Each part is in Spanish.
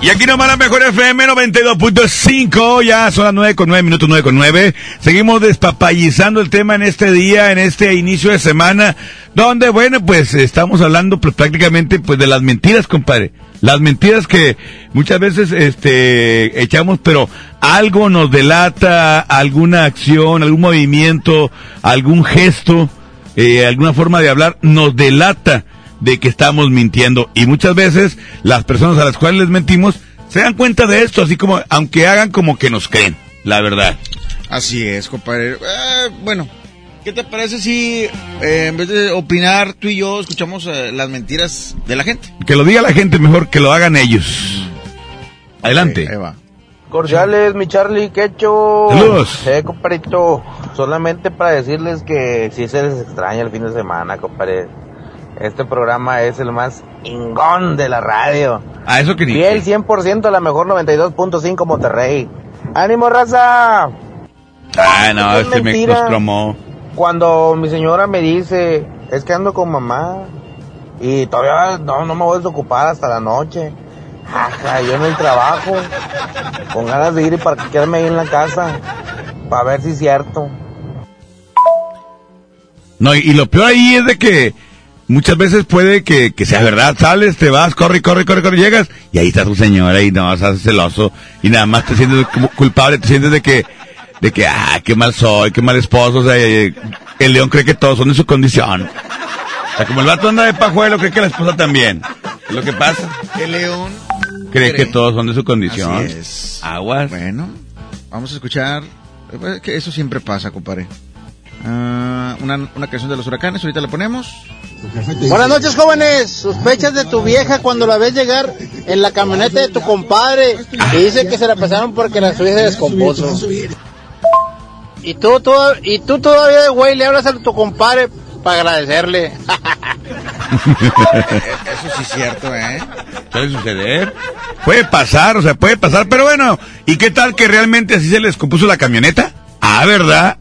Y aquí nomás la mejor FM 92.5, ya son las 9 con 9 minutos 9 con 9. Seguimos despapallizando el tema en este día, en este inicio de semana, donde bueno, pues estamos hablando pues, prácticamente pues de las mentiras, compadre. Las mentiras que muchas veces este echamos, pero algo nos delata, alguna acción, algún movimiento, algún gesto, eh, alguna forma de hablar nos delata de que estamos mintiendo. Y muchas veces las personas a las cuales les mentimos se dan cuenta de esto, así como, aunque hagan como que nos creen, la verdad. Así es, compadre. Eh, bueno, ¿qué te parece si eh, en vez de opinar tú y yo escuchamos eh, las mentiras de la gente? Que lo diga la gente mejor que lo hagan ellos. Adelante. Ahí va. Cordiales, mi Charlie, ¿qué hecho? Saludos. Eh, compadrito, solamente para decirles que si se les extraña el fin de semana, compadre. Este programa es el más ingón de la radio. A eso que ni. Fiel 100% la mejor 92.5 Monterrey. ¡Ánimo, raza! Ah, no, Es este me nos. Cuando mi señora me dice, es que ando con mamá y todavía no, no me voy a desocupar hasta la noche. Ajá, yo en el trabajo, con ganas de ir y para quedarme ahí en la casa, para ver si es cierto. No, y, y lo peor ahí es de que muchas veces puede que, que sea verdad, sales, te vas, corre, corre, corre, corre, llegas, y ahí está tu señora y no, estás celoso, y nada más te sientes como culpable, te sientes de que, de que, ah, qué mal soy, qué mal esposo, o sea, eh, el león cree que todos son de su condición. O sea, como el vato anda de pajuelo, cree que la esposa también. Es lo que pasa. El león. Cree que todos son de su condición. Así es. Aguas. Bueno, vamos a escuchar. Que eso siempre pasa, compadre. Ah, una, una canción de los huracanes, ahorita la ponemos. Buenas noches, jóvenes. Sospechas de tu vieja cuando la ves llegar en la camioneta de tu compadre y dice que se la pasaron porque la suya se descompuso. Y tú, todo- y tú todavía de güey le hablas a tu compadre para agradecerle. Eso sí es cierto, ¿eh? Puede suceder. Puede pasar, o sea, puede pasar, pero bueno, ¿y qué tal que realmente así se les compuso la camioneta? Ah, ¿verdad?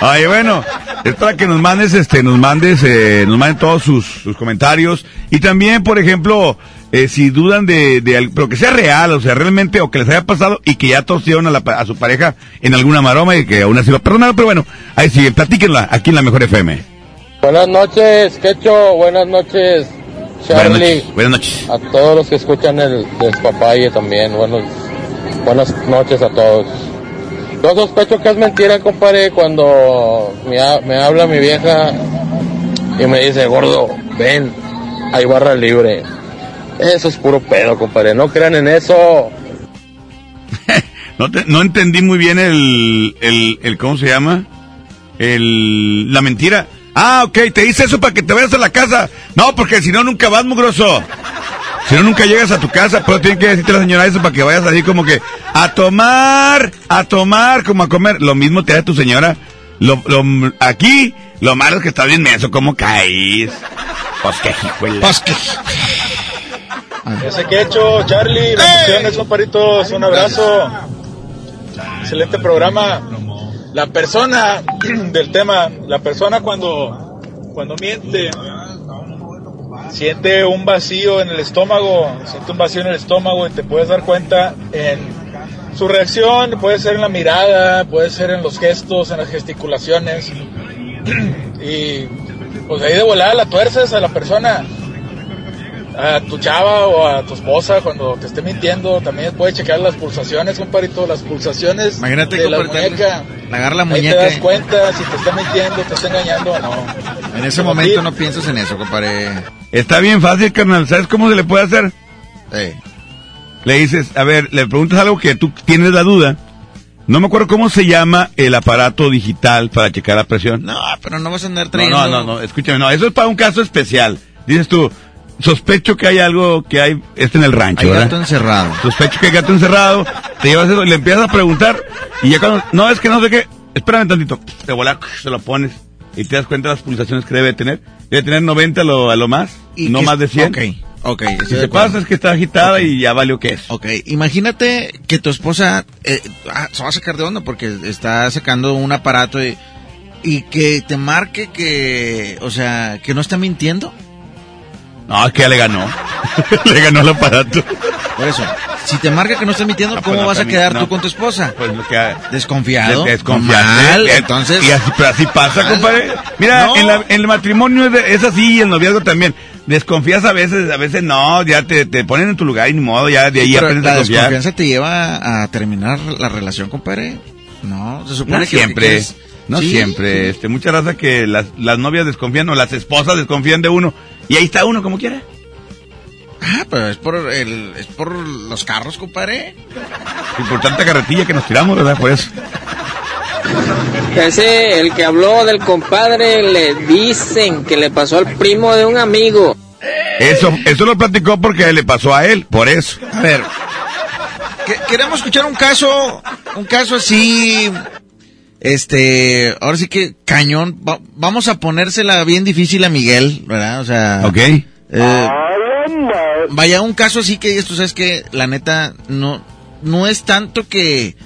Ay, bueno, es para que nos mandes, este, nos mandes, eh, nos manden todos sus, sus comentarios. Y también, por ejemplo, eh, si dudan de, de, pero que sea real, o sea, realmente, o que les haya pasado y que ya torcieron a, la a su pareja en alguna maroma y que aún así lo perdonaron, pero bueno, ahí sí, platíquenla aquí en la Mejor FM. Buenas noches, Quecho. Buenas noches, Buenas Charlie. noches. Buenas noches. A todos los que escuchan el despapalle también. Buenos, buenas noches a todos. Yo sospecho que es mentira, compadre, cuando me, ha- me habla mi vieja y me dice, gordo, ven, hay barra libre. Eso es puro pedo, compadre. No crean en eso. No, te- no entendí muy bien el, el, ¿cómo se llama? El, la mentira. Ah, ok, te dice eso para que te vayas a la casa. No, porque si no nunca vas, mugroso. Si no nunca llegas a tu casa, pero tiene que decirte la señora eso para que vayas así como que a tomar, a tomar, como a comer. Lo mismo te da tu señora. Lo, lo, aquí, lo malo es que estás bien menso, ¿cómo caís? Pues que hijuela. Pues que- Ese que hecho, Charlie, bendiciones, comparitos, un abrazo. Excelente programa. La persona del tema, la persona cuando, cuando miente, siente un vacío en el estómago, siente un vacío en el estómago y te puedes dar cuenta en su reacción, puede ser en la mirada, puede ser en los gestos, en las gesticulaciones. Y pues ahí de volada la tuerces a la persona a tu chava o a tu esposa cuando te esté mintiendo, también puedes checar las pulsaciones, compadrito, las pulsaciones Imagínate, de la muñeca. agarra la Ahí te das muñeca. cuenta si te está mintiendo, te está engañando o no. En ese momento no piensas en eso, compadre. Está bien fácil, carnal. ¿Sabes cómo se le puede hacer? Eh, Le dices, a ver, le preguntas algo que tú tienes la duda. No me acuerdo cómo se llama el aparato digital para checar la presión. no, pero no vas a andar No, trayendo. no, no, no, escúchame, no, eso es para un caso especial. Dices tú, sospecho que hay algo que hay, este en el rancho, Hay ¿verdad? gato encerrado. Sospecho que hay gato encerrado, te llevas eso, le empiezas a preguntar, y ya cuando, no, es que no sé qué, espérame tantito, te vola, se lo pones, y te das cuenta de las pulsaciones que debe tener. Debe tener 90 a lo, a lo más, ¿Y no más de 100. ok. Ok, Si acuerdo. pasa es que está agitada y ya valió que es. Ok, imagínate que tu esposa eh, ah, se va a sacar de onda porque está sacando un aparato y, y que te marque que, o sea, que no está mintiendo. No, es que ya le ganó. le ganó el aparato. Por eso, si te marca que no está mintiendo, No, ¿cómo pues no vas a quedar tú no. con tu esposa? Pues lo que Desconfiado. desconfiante. Mal, Eh, entonces. Y así, pero así pasa, Mal. compadre. Mira, No. en, la- en el matrimonio es, es así y el noviazgo también. Desconfías a veces, a veces no, ya te, te ponen en tu lugar y ni modo, ya de ahí Pero aprendes la a confiar. desconfianza te lleva a terminar la relación, compadre. No, se supone No que siempre, quieres- no Sí. siempre. Este, mucha raza que las, las novias desconfían o las esposas desconfían de uno. Y ahí está uno como quiera. Ah, pero es por el, es por los carros, compadre. Y por tanta carretilla que nos tiramos, ¿verdad? Por eso. Ese, el que habló del compadre, le dicen que le pasó al primo de un amigo. Eso, eso lo platicó porque le pasó a él, por eso. A ver, que- queremos escuchar un caso, un caso así, este, ahora sí que cañón. Va- vamos a ponérsela bien difícil a Miguel, ¿verdad? O sea, ¿Ok? eh, vaya, un caso así que esto sabes que la neta no, no es tanto que,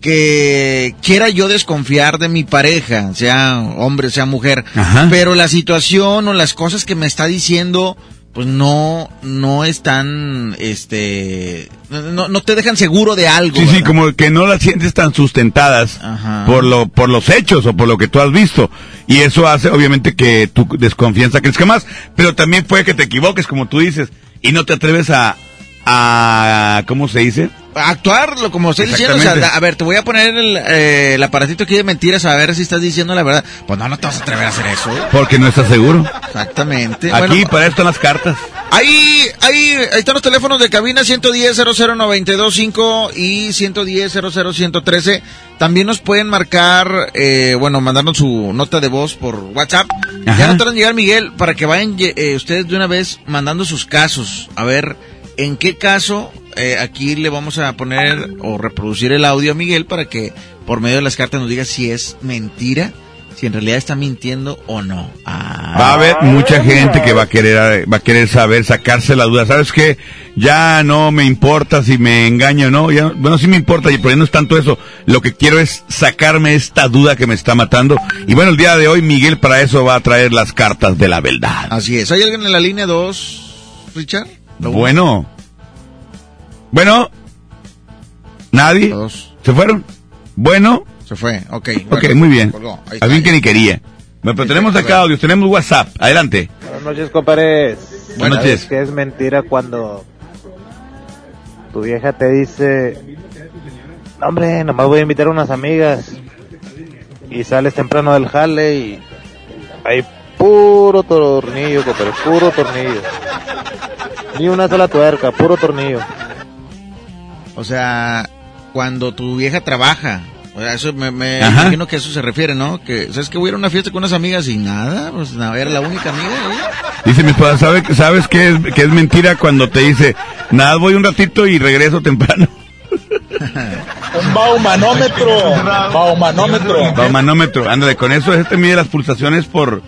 que quiera yo desconfiar de mi pareja, sea hombre, sea mujer, Ajá. pero la situación o las cosas que me está diciendo, pues no, no están, este, no, no te dejan seguro de algo. Sí, sí, como que no las sientes tan sustentadas Ajá. por lo por los hechos o por lo que tú has visto. Y eso hace obviamente que tu desconfianza crezca más, pero también puede que te equivoques, como tú dices, y no te atreves a, a ¿cómo se dice? Actuarlo como estoy diciendo, o sea, Exactamente. a ver, te voy a poner el, eh, el aparatito aquí de mentiras a ver si estás diciendo la verdad. Pues no, no te vas a atrever a hacer eso. Porque no estás seguro. Exactamente. Aquí Bueno, para esto están las cartas. ahí, ahí, ahí están los teléfonos de cabina 110 00925 y 110 00113. También nos pueden marcar, eh, bueno, mandarnos su nota de voz por WhatsApp. Ajá. Ya no tardan en llegar, Miguel, para que vayan eh, ustedes de una vez mandando sus casos. A ver, en qué caso eh, aquí le vamos a poner o reproducir el audio a Miguel para que por medio de las cartas nos diga si es mentira, si en realidad está mintiendo o no. Ah. Va a haber mucha gente que va a querer va a querer saber, sacarse la duda. ¿Sabes qué? Ya no me importa si me engaña o no. Ya, no- bueno, sí me importa, y pero ya no es tanto eso. Lo que quiero es sacarme esta duda que me está matando. Y bueno, el día de hoy Miguel para eso va a traer las cartas de la verdad. Así es. ¿Hay alguien en la línea 2, Richard? Bueno. Bueno. ¿Nadie? ¿Se fueron? Bueno. Se fue. Ok. Ok, bueno, muy bien. Alguien que ni quería. Bueno, pero tenemos acá a audios, tenemos WhatsApp. Adelante. Buenas noches, compadres. Buenas ¿Sabes noches. que es mentira cuando tu vieja te dice, "No, hombre, nomás voy a invitar a unas amigas y sales temprano del jale y hay puro tornillo, compadre, puro tornillo. Ni una sola tuerca, puro tornillo. O sea, cuando tu vieja trabaja. O sea, eso me, me imagino que a eso se refiere, ¿no? Que, ¿sabes que Voy a ir a una fiesta con unas amigas y nada, pues nada, era la única amiga. ¿eh? Dice mi esposa, ¿sabe, ¿sabes qué es, qué es mentira cuando te dice, nada, voy un ratito y regreso temprano? Un baumanómetro. Baumanómetro. Va, manómetro, ándale, con eso este mide las pulsaciones por,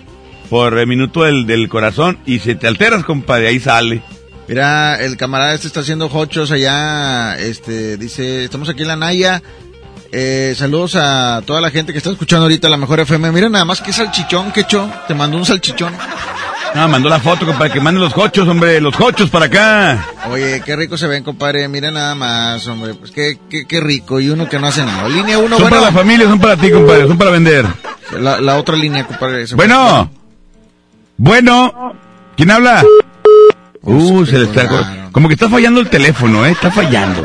por minuto del, del corazón y si te alteras, compadre, ahí sale. Mira, el camarada este está haciendo hochos allá, este, dice, estamos aquí en la Naya. Eh, saludos a toda la gente que está escuchando ahorita la mejor FM. Mira nada más que salchichón, que hecho. Te mandó un salchichón. No, mandó la foto, compadre, que manden los cochos, hombre, los cochos para acá. Oye, qué rico se ven, compadre. Mira nada más, hombre. Pues qué, qué, qué rico. Y uno que no hace nada. Línea uno, son bueno. para la familia, son para ti, compadre, son para vender. La, la otra línea, compadre. Bueno, bueno, ¿quién habla? Uh, se le está, como que está fallando el teléfono, eh, está fallando.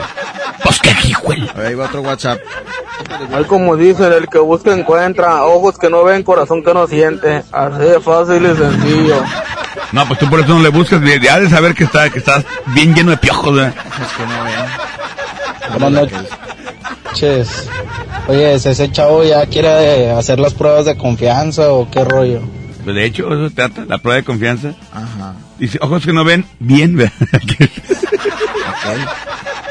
Pues qué hijo el- Ahí va otro WhatsApp. Hay como dicen, el que busca encuentra, ojos que no ven, corazón que no siente. Así de fácil y sencillo. No, pues tú por eso no le buscas, de, de- saber que está, que estás bien lleno de piojos, ¿verdad? Es que no ven. Buenas noches. Oye, ¿ese chavo ya quiere hacer las pruebas de confianza o qué rollo? Pues de hecho, eso se trata, la prueba de confianza. Ajá. Dice, ojos que no ven, bien, ¿verdad? Ok.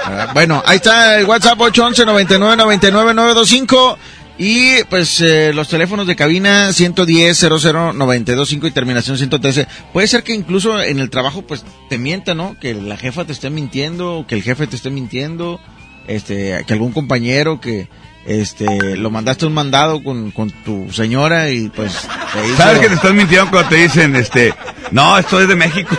Ah, Bueno, ahí está el WhatsApp 811 99 99 925 Y pues eh, los teléfonos de cabina 110 00 925 y terminación 113. Puede ser que incluso en el trabajo pues te mienta, ¿no? Que la jefa te esté mintiendo, que el jefe te esté mintiendo, este, que algún compañero que este lo mandaste un mandado con, con tu señora y pues te hizo- ¿Sabes que te estás mintiendo cuando te dicen, este, no, esto es de México?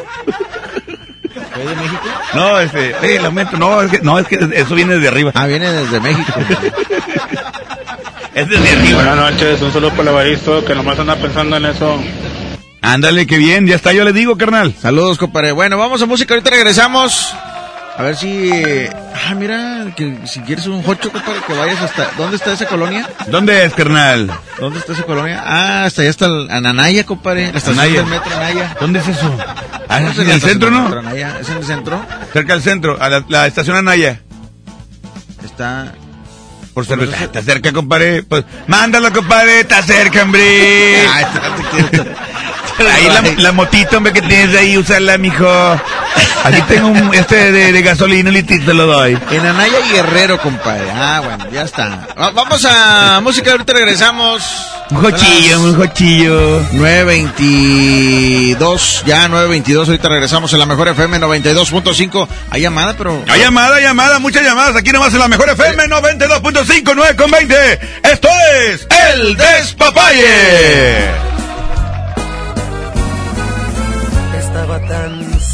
¿Soy de México? No, este, sí, el aumento, no, es que, no, es que eso viene desde arriba. Ah, viene desde México. es desde arriba. Buenas noches, un saludo para el Evaristo que nomás anda pensando en eso. Ándale, qué bien, ya está, yo le digo, carnal. Saludos, compadre. Bueno, vamos a música, ahorita regresamos. A ver si... Ah, mira, que si quieres un hocho, compadre, que vayas hasta... ¿Dónde está esa colonia? ¿Dónde es, carnal? ¿Dónde está esa colonia? Ah, hasta allá está el Ananaya, compadre. La estación Anaya. del metro Anaya. ¿Dónde es eso? Ah, ¿No es en el centro, ¿no? Anaya? ¿Es en el centro? Cerca del centro, a la, la estación Anaya. Está... Por cerveza. Está cerca, compadre. Pues, mándalo, compadre. Está cerca, hombre. Ahí la, la motito, hombre, que tienes ahí, úsala, mijo. Aquí tengo un, este de, de gasolina, y te lo doy. En Anaya y Guerrero, compadre. Ah, bueno, ya está. Va- vamos a música, ahorita regresamos. Un jochillo, un jochillo. 922, ya 922, ahorita regresamos en la mejor FM 92.5. Hay llamada, pero... Hay llamada, llamada, muchas llamadas. Aquí nomás en la mejor FM 92.5, 9 con 20. Esto es El Despapalle.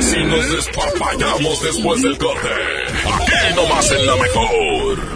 si nos despapallamos después del corte? Aquí nomás en la mejor.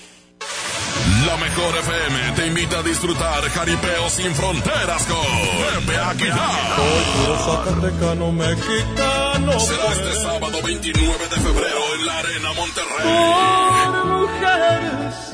La mejor FM te invita a disfrutar Jaripeo sin fronteras con Pepe Aguilar. Mexicano. Será este sábado 29 de febrero en la Arena Monterrey. Por mujeres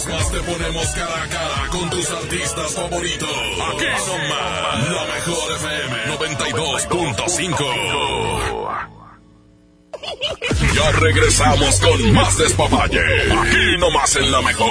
Vez más te ponemos cara a cara con tus artistas favoritos. Aquí nomás, la mejor FM 92.5. Ya regresamos con más despapalle. Aquí nomás en la mejor.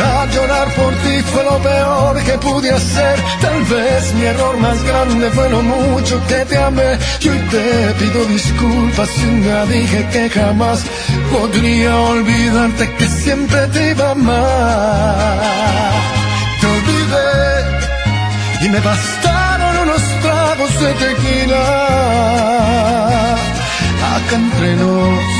Llorar, llorar por ti fue lo peor que pude hacer. Tal vez mi error más grande fue lo mucho que te amé. Y hoy te pido disculpas un día dije que jamás podría olvidarte que siempre te iba a amar. Te olvidé y me bastaron unos tragos de tequila. Acá entre nos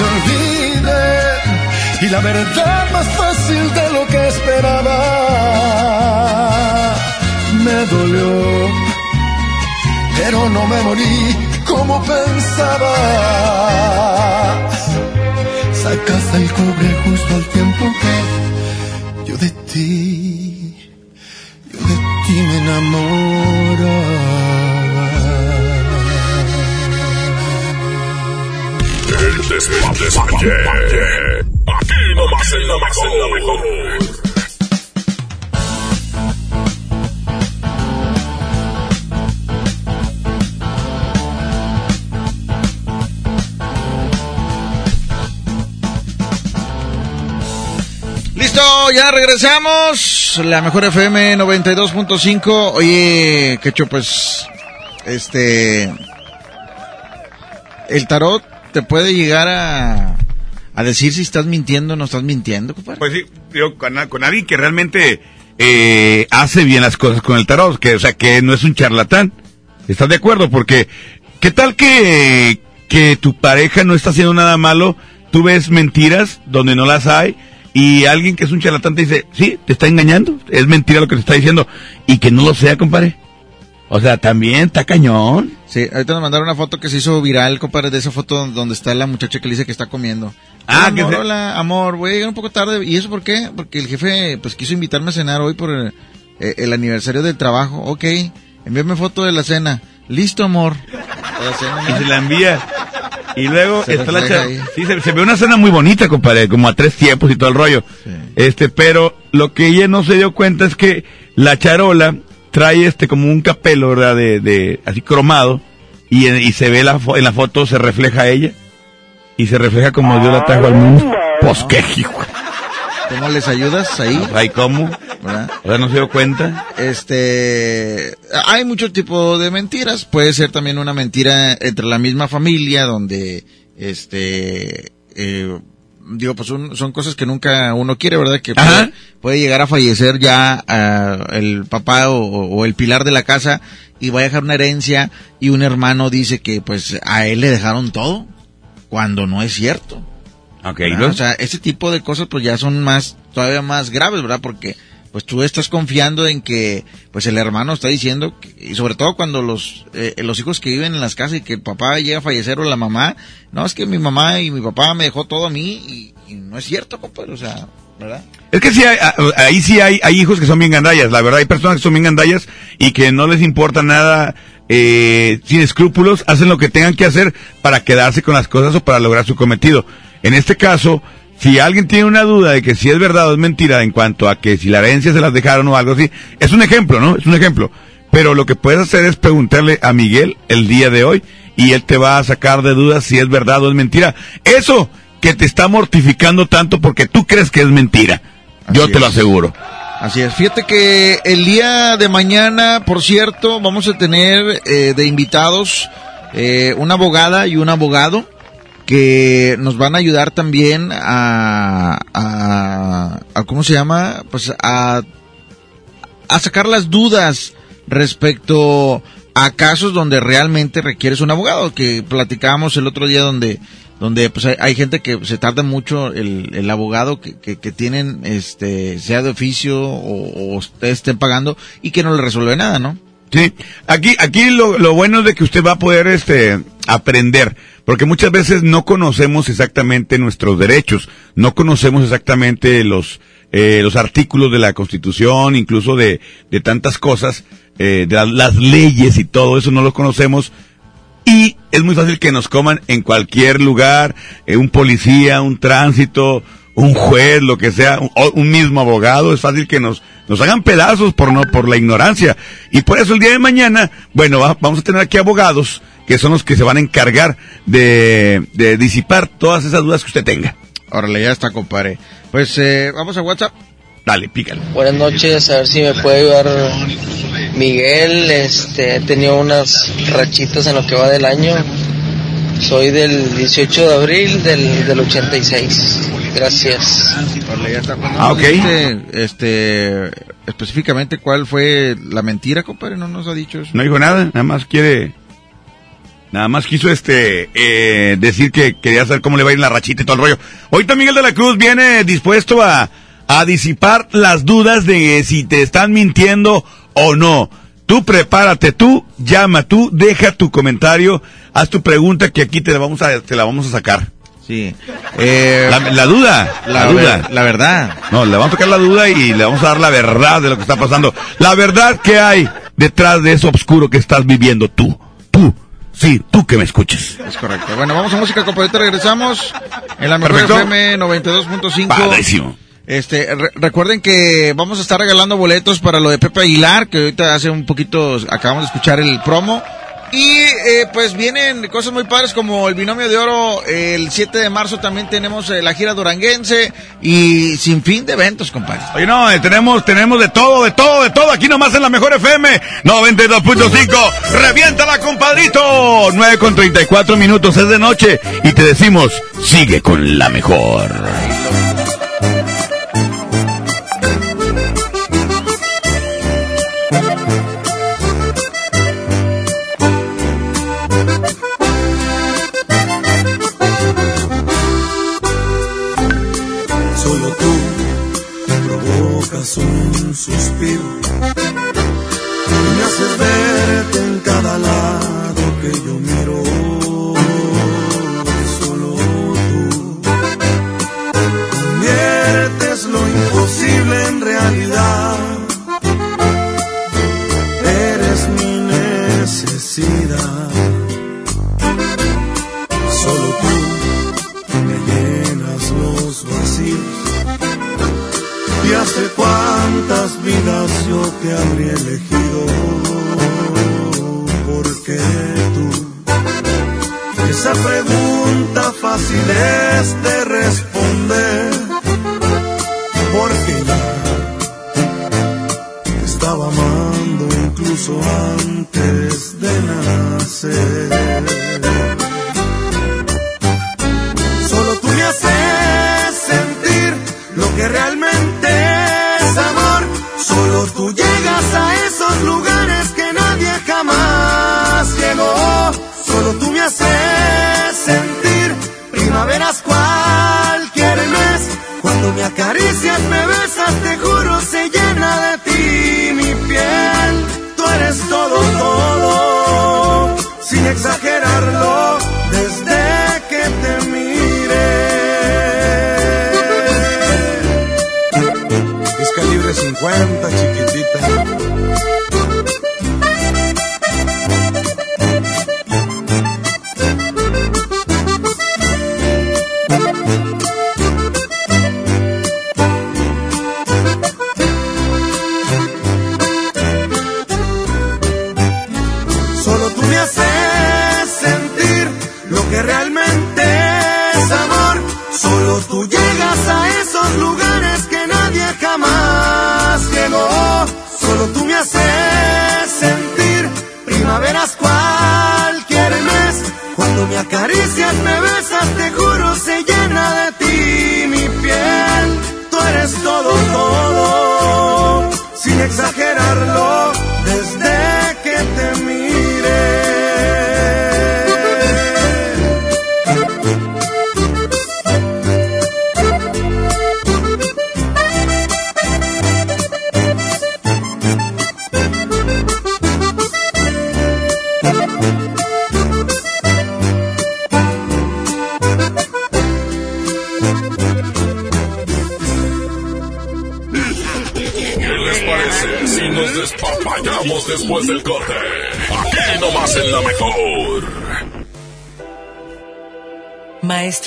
Te y la verdad más fácil de lo que esperaba. Me dolió, pero no me morí como pensaba. Sacaste el cobre justo al tiempo que yo de ti, yo de ti me enamoraba. El despapalle. Aquí nomás en la mejor. Listo, ya regresamos. La mejor FM 92.5. Oye, Quecho, pues, este, el tarot te puede llegar a, a decir si estás mintiendo o no estás mintiendo, compadre. Pues sí, digo, con, con alguien que realmente eh, hace bien las cosas con el tarot, que, o sea, que no es un charlatán. ¿Estás de acuerdo? Porque, ¿qué tal que, que tu pareja no está haciendo nada malo? Tú ves mentiras donde no las hay y alguien que es un charlatán te dice, sí, te está engañando, es mentira lo que te está diciendo y que no lo sea, compadre. O sea, también está cañón. Sí, ahorita nos mandaron una foto que se hizo viral, compadre, de esa foto donde está la muchacha que le dice que está comiendo. Ah, que amor, se- hola, amor, voy a llegar un poco tarde. ¿Y eso por qué? Porque el jefe, pues, quiso invitarme a cenar hoy por el, eh, el aniversario del trabajo. Ok, envíame foto de la cena. Listo, amor. La cena, Y se la envía. Y luego Se está la cha-. Sí, se, se ve una escena muy bonita, compadre, como a tres tiempos y todo el rollo. Este, pero lo que ella no se dio cuenta es que la charola trae este como un capelo, ¿verdad? De, de así cromado y, en- y se ve la fo- en la foto se refleja ella y se refleja como Dios la trajo al mundo. Pues qué hijo. ¿Cómo les ayudas ahí? Ay, ¿cómo? ¿Verdad? O sea, no se dio cuenta. Este, hay mucho tipo de mentiras. Puede ser también una mentira entre la misma familia, donde, este, eh, digo, pues un- son cosas que nunca uno quiere, ¿verdad? Que puede, puede llegar a fallecer ya ah, el papá o, o el pilar de la casa y va a dejar una herencia y un hermano dice que pues a él le dejaron todo, cuando no es cierto. Ok, ¿verdad? ¿no? O sea, este tipo de cosas pues ya son más, todavía más graves, ¿verdad? Porque pues tú estás confiando en que pues el hermano está diciendo, y sobre todo cuando los, eh, los hijos que viven en las casas y que el papá llega a fallecer o la mamá, no, es que mi mamá y mi papá me dejó todo a mí y, no es cierto, compadre, o sea, ¿verdad? Es que sí, ahí sí hay, hay hijos que son bien gandallas, la verdad, hay personas que son bien gandallas y que no les importa nada, eh, sin escrúpulos, hacen lo que tengan que hacer para quedarse con las cosas o para lograr su cometido. En este caso, si alguien tiene una duda de que si es verdad o es mentira en cuanto a que si la herencia se las dejaron o algo así, es un ejemplo, ¿no? Es un ejemplo. Pero lo que puedes hacer es preguntarle a Miguel el día de hoy y él te va a sacar de dudas si es verdad o es mentira. Eso que te está mortificando tanto porque tú crees que es mentira. Yo te lo aseguro. Así es. Fíjate que el día de mañana, por cierto, vamos a tener eh, de invitados eh, una abogada y un abogado que nos van a ayudar también a, a, ¿cómo se llama? Pues a, a sacar las dudas respecto a casos donde realmente requieres un abogado, que platicábamos el otro día donde donde pues hay, gente que se tarda mucho el, el abogado que, que, tienen este sea de oficio o, o estén pagando y que no le resuelve nada, ¿no? Sí, aquí, aquí lo, lo bueno es de que usted va a poder este, aprender, porque muchas veces no conocemos exactamente nuestros derechos, no conocemos exactamente los, eh, los artículos de la Constitución, incluso de, de tantas cosas, eh, de la- las leyes y todo eso no lo conocemos, y es muy fácil que nos coman en cualquier lugar, eh, un policía, un tránsito, un juez, lo que sea, un, un mismo abogado, es fácil que nos, nos hagan pedazos por no, por la ignorancia. Y por eso el día de mañana, bueno, va- vamos a tener aquí abogados que son los que se van a encargar de, de disipar todas esas dudas que usted tenga. Órale, ya está, compadre. Pues eh, vamos a WhatsApp. Dale, pícale. Buenas noches, a ver si me puede ayudar Miguel. Este, he tenido unas rachitas en lo que va del año. Soy del 18 de abril del, del 86. Gracias. Órale, ya está. No Ah, ok. dijiste, este, específicamente cuál fue la mentira, compadre, no nos ha dicho eso. No dijo nada, nada más quiere, nada más quiso este, eh, decir que quería saber cómo le va a ir la rachita y todo el rollo. Ahorita Miguel de la Cruz viene dispuesto a, a disipar las dudas de si te están mintiendo o no. Tú prepárate, tú llama, tú deja tu comentario, haz tu pregunta que aquí te la vamos a, te la vamos a sacar. Sí. Eh, La, la duda, la, la, duda. ver- la verdad. No, le vamos a tocar la duda y le vamos a dar la verdad de lo que está pasando. La verdad que hay detrás de eso oscuro que estás viviendo tú. Tú. Sí, tú que me escuches. Es correcto. Bueno, vamos a música, compadre. Regresamos en la mejor Perfecto. FM 92.5. Padrísimo. Este, re- recuerden que vamos a estar regalando boletos para lo de Pepe Aguilar, que ahorita hace un poquito acabamos de escuchar el promo. Y eh, pues vienen cosas muy padres como el binomio de oro. El 7 de marzo también tenemos eh, la gira duranguense y sin fin de eventos, compadre. Oye, no, eh, tenemos, tenemos de todo, de todo, de todo. Aquí nomás en la mejor FM 92.5. Reviéntala, compadrito. 9 con 34 minutos, es de noche. Y te decimos, sigue con la mejor. Un suspiro.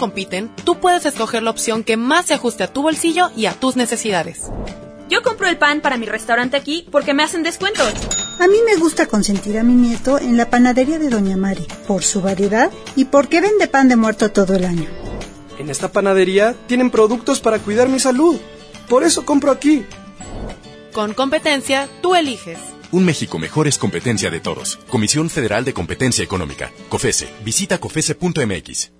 compiten, tú puedes escoger la opción que más se ajuste a tu bolsillo y a tus necesidades. Yo compro el pan para mi restaurante aquí porque me hacen descuentos. A mí me gusta consentir a mi nieto en la panadería de Doña Mari, por su variedad y porque vende pan de muerto todo el año. En esta panadería tienen productos para cuidar mi salud. Por eso compro aquí. Con competencia, tú eliges. Un México mejor es competencia de todos. Comisión Federal de Competencia Económica. COFESE. Visita COFESE.mx.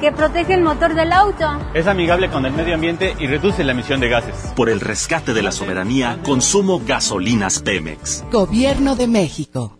que protege el motor del auto. Es amigable con el medio ambiente y reduce la emisión de gases. Por el rescate de la soberanía, consumo gasolinas Pemex. Gobierno de México.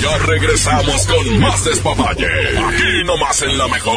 Ya regresamos con más despapalle. Aquí nomás en la mejor.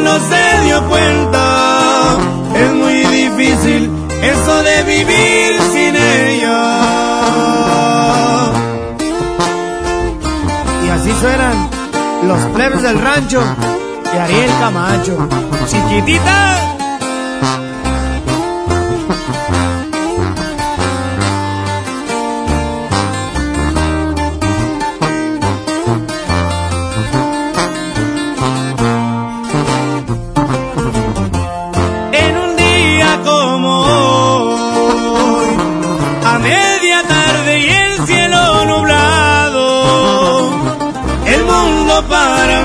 no se dio cuenta. Es muy difícil eso de vivir sin ella. Y así suenan los plebes del rancho y Ariel Camacho. Chiquitita.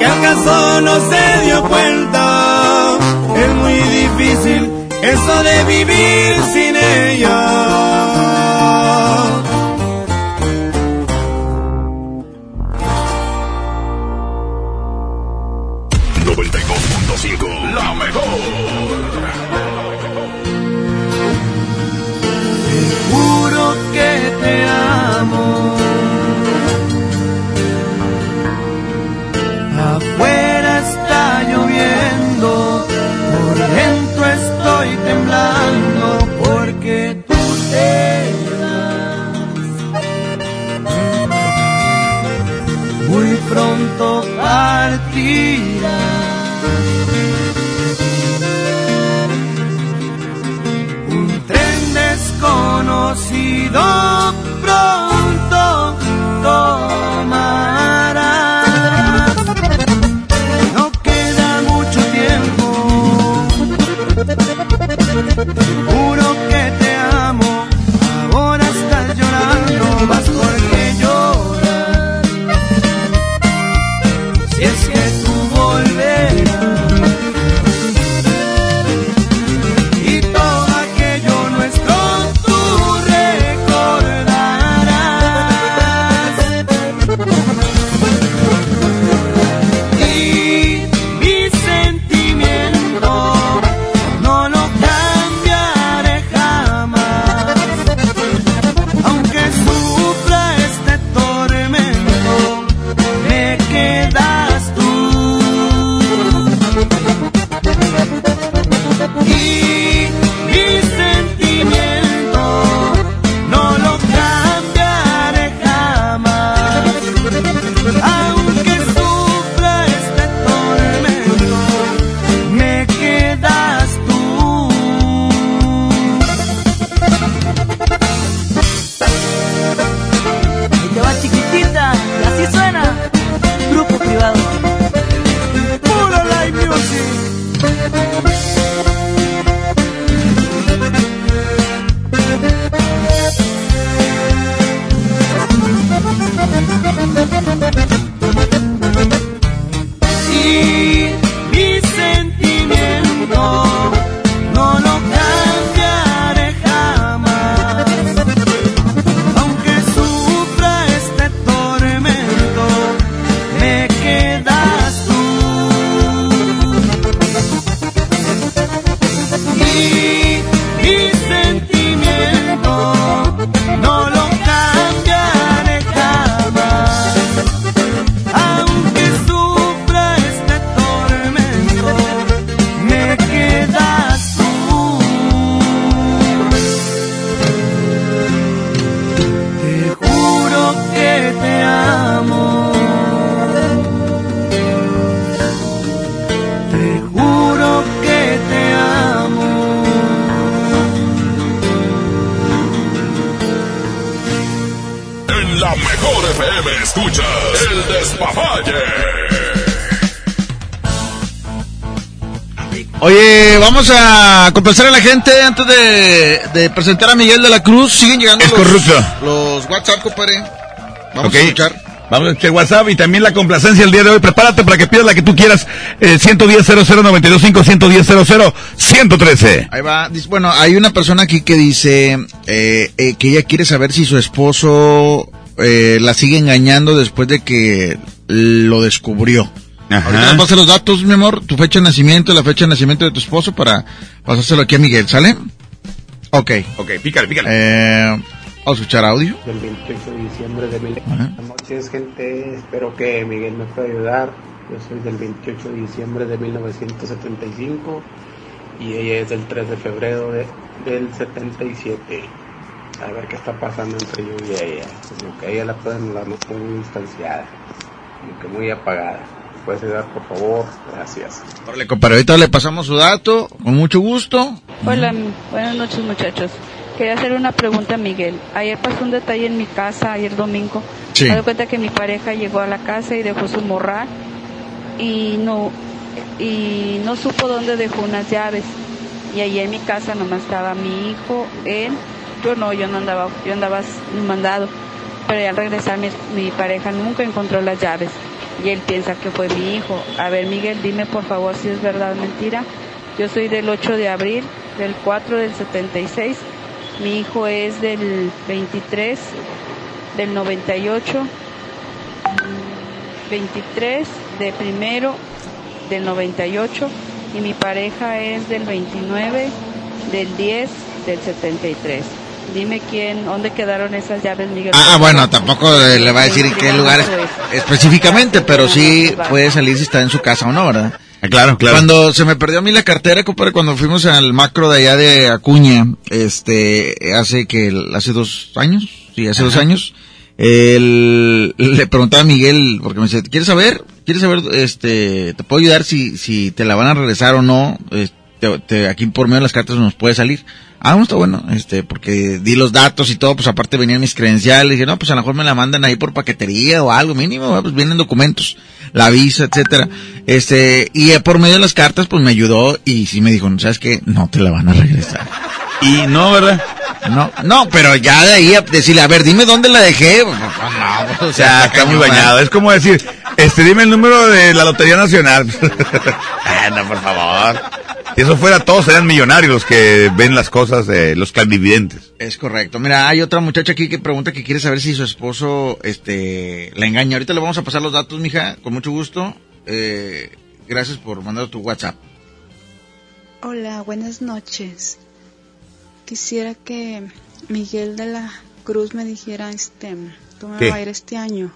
que al caso no se dio cuenta. Es muy difícil eso de vivir sin ella. Un vamos a complacer a la gente antes de, de presentar a Miguel de la Cruz. Siguen llegando Es los, corrupto. los WhatsApp, compadre. Vamos a escuchar. Vamos a escuchar WhatsApp y también la complacencia el día de hoy. Prepárate para que pidas la que tú quieras. Eh, 110 00 925 110 00 113. Ahí va. Bueno, hay una persona aquí que dice eh, eh, que ella quiere saber si su esposo eh, la sigue engañando después de que lo descubrió. Ahorita nos pasa los datos, mi amor, tu fecha de nacimiento, la fecha de nacimiento de tu esposo para pasárselo aquí a Miguel, ¿sale? Ok. Ok, pícale, pícale. Eh, vamos a escuchar audio. Del 28 de diciembre de mil... Ajá. Buenas noches, gente. Espero que Miguel me pueda ayudar. Yo soy del 28 de diciembre de 1975 y ella es del 3 de febrero de- del 77. A ver qué está pasando entre yo y ella. Como que ella la pueden la noté muy distanciada, como que muy apagada. ¿Puedes ayudar, por favor? Gracias. Órale, compadre, ahorita le pasamos su dato, con mucho gusto. Hola, buenas noches muchachos. Quería hacer una pregunta a Miguel. Ayer pasó un detalle en mi casa, ayer domingo. Sí. Me doy cuenta que mi pareja llegó a la casa y dejó su morral y no y no supo dónde dejó unas llaves. Y ahí en mi casa nomás estaba mi hijo, él, yo no, yo no andaba, yo andaba mandado. Pero al regresar mi, mi pareja nunca encontró las llaves y él piensa que fue mi hijo. A ver, Miguel, dime por favor si es verdad o mentira. Yo soy del 8 de abril, del 4 del 76. Mi hijo es del 23, del 98, 23 de primero del 98 y mi pareja es del 29 del 10 del 73. Dime quién, dónde quedaron esas llaves, Miguel. Ah, bueno, tampoco eh, le va a decir en qué lugar es- específicamente, pero sí puede salir si está en su casa o no, ¿verdad? Ah, Claro, claro. Cuando se me perdió a mí la cartera, compadre, cuando fuimos al macro de allá de Acuña, este, hace que, hace dos años, sí, hace dos años, el- le preguntaba a Miguel, porque me dice, ¿quieres saber? ¿Quieres saber, este, te puedo ayudar si, si te la van a regresar o no? Este, te- aquí por medio de las cartas nos puede salir. Ah, no, está bueno, este, porque di los datos y todo, pues aparte venían mis credenciales, dije, no, pues a lo mejor me la mandan ahí por paquetería o algo mínimo, pues vienen documentos, la visa, etcétera. Este, y eh, por medio de las cartas, pues me ayudó y sí me dijo, ¿sabes qué? No te la van a regresar. Y no, ¿verdad? No, no, pero ya de ahí a decirle, a ver, dime dónde la dejé. Pues, no, o Ya, está muy bañado. Es como decir, este, dime el número de la Lotería Nacional. ah, no, por favor. Si eso fuera, todos serían millonarios los que ven las cosas, eh, los clarividentes. Es correcto. Mira, hay otra muchacha aquí que pregunta que quiere saber si su esposo, este, la engaña. Ahorita le vamos a pasar los datos, mija, con mucho gusto. Eh, gracias por mandar tu WhatsApp. Hola, buenas noches. Quisiera que Miguel de la Cruz me dijera, este, ¿cómo me ¿Qué? va a ir este año?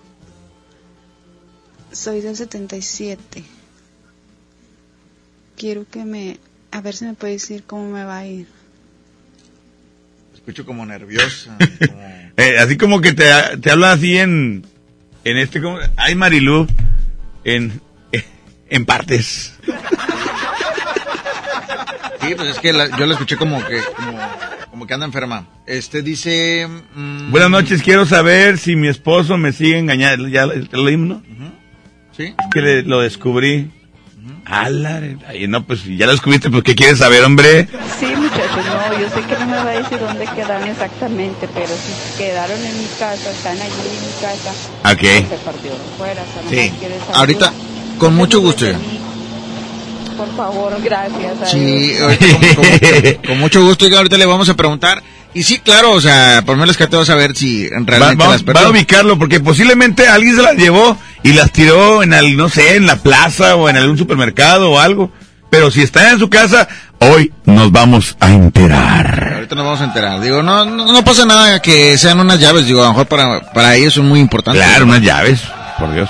Soy del 77. Quiero que me, a ver si me puede decir cómo me va a ir. Escucho como nerviosa. Eh, así como que te, te habla así en, en este, como, ay Marilú, en, en partes. Sí, pues es que la- yo la escuché como que, como, como que anda enferma. Este dice, mm, Buenas noches, quiero saber si mi esposo me sigue engañando. ¿Ya te lo himno? Sí. Es que le- lo descubrí. Ala, ay, no, pues si ya lo descubriste, pues ¿qué quieres saber, hombre? Sí, muchachos, no, yo sé que no me va a decir dónde quedaron exactamente, pero si quedaron en mi casa, están allí en mi casa, Ok. se perdieron fuera. o sea, no Sí. saber. Ahorita, con mucho gusto. Por favor, gracias. Sí, con, con mucho, con mucho gusto. oiga, ahorita le vamos a preguntar. Y sí, claro, o sea, por menos que te vas a ver si Va, realmente va- las va a ubicarlo porque posiblemente alguien se las llevó y las tiró en el, no sé, en la plaza o en algún supermercado o algo. Pero si está en su casa, hoy nos vamos a enterar. Ahorita nos vamos a enterar. Digo, no, no, no pasa nada que sean unas llaves. Digo, a lo mejor para, para ellos son muy importantes. Claro, unas llaves, por Dios.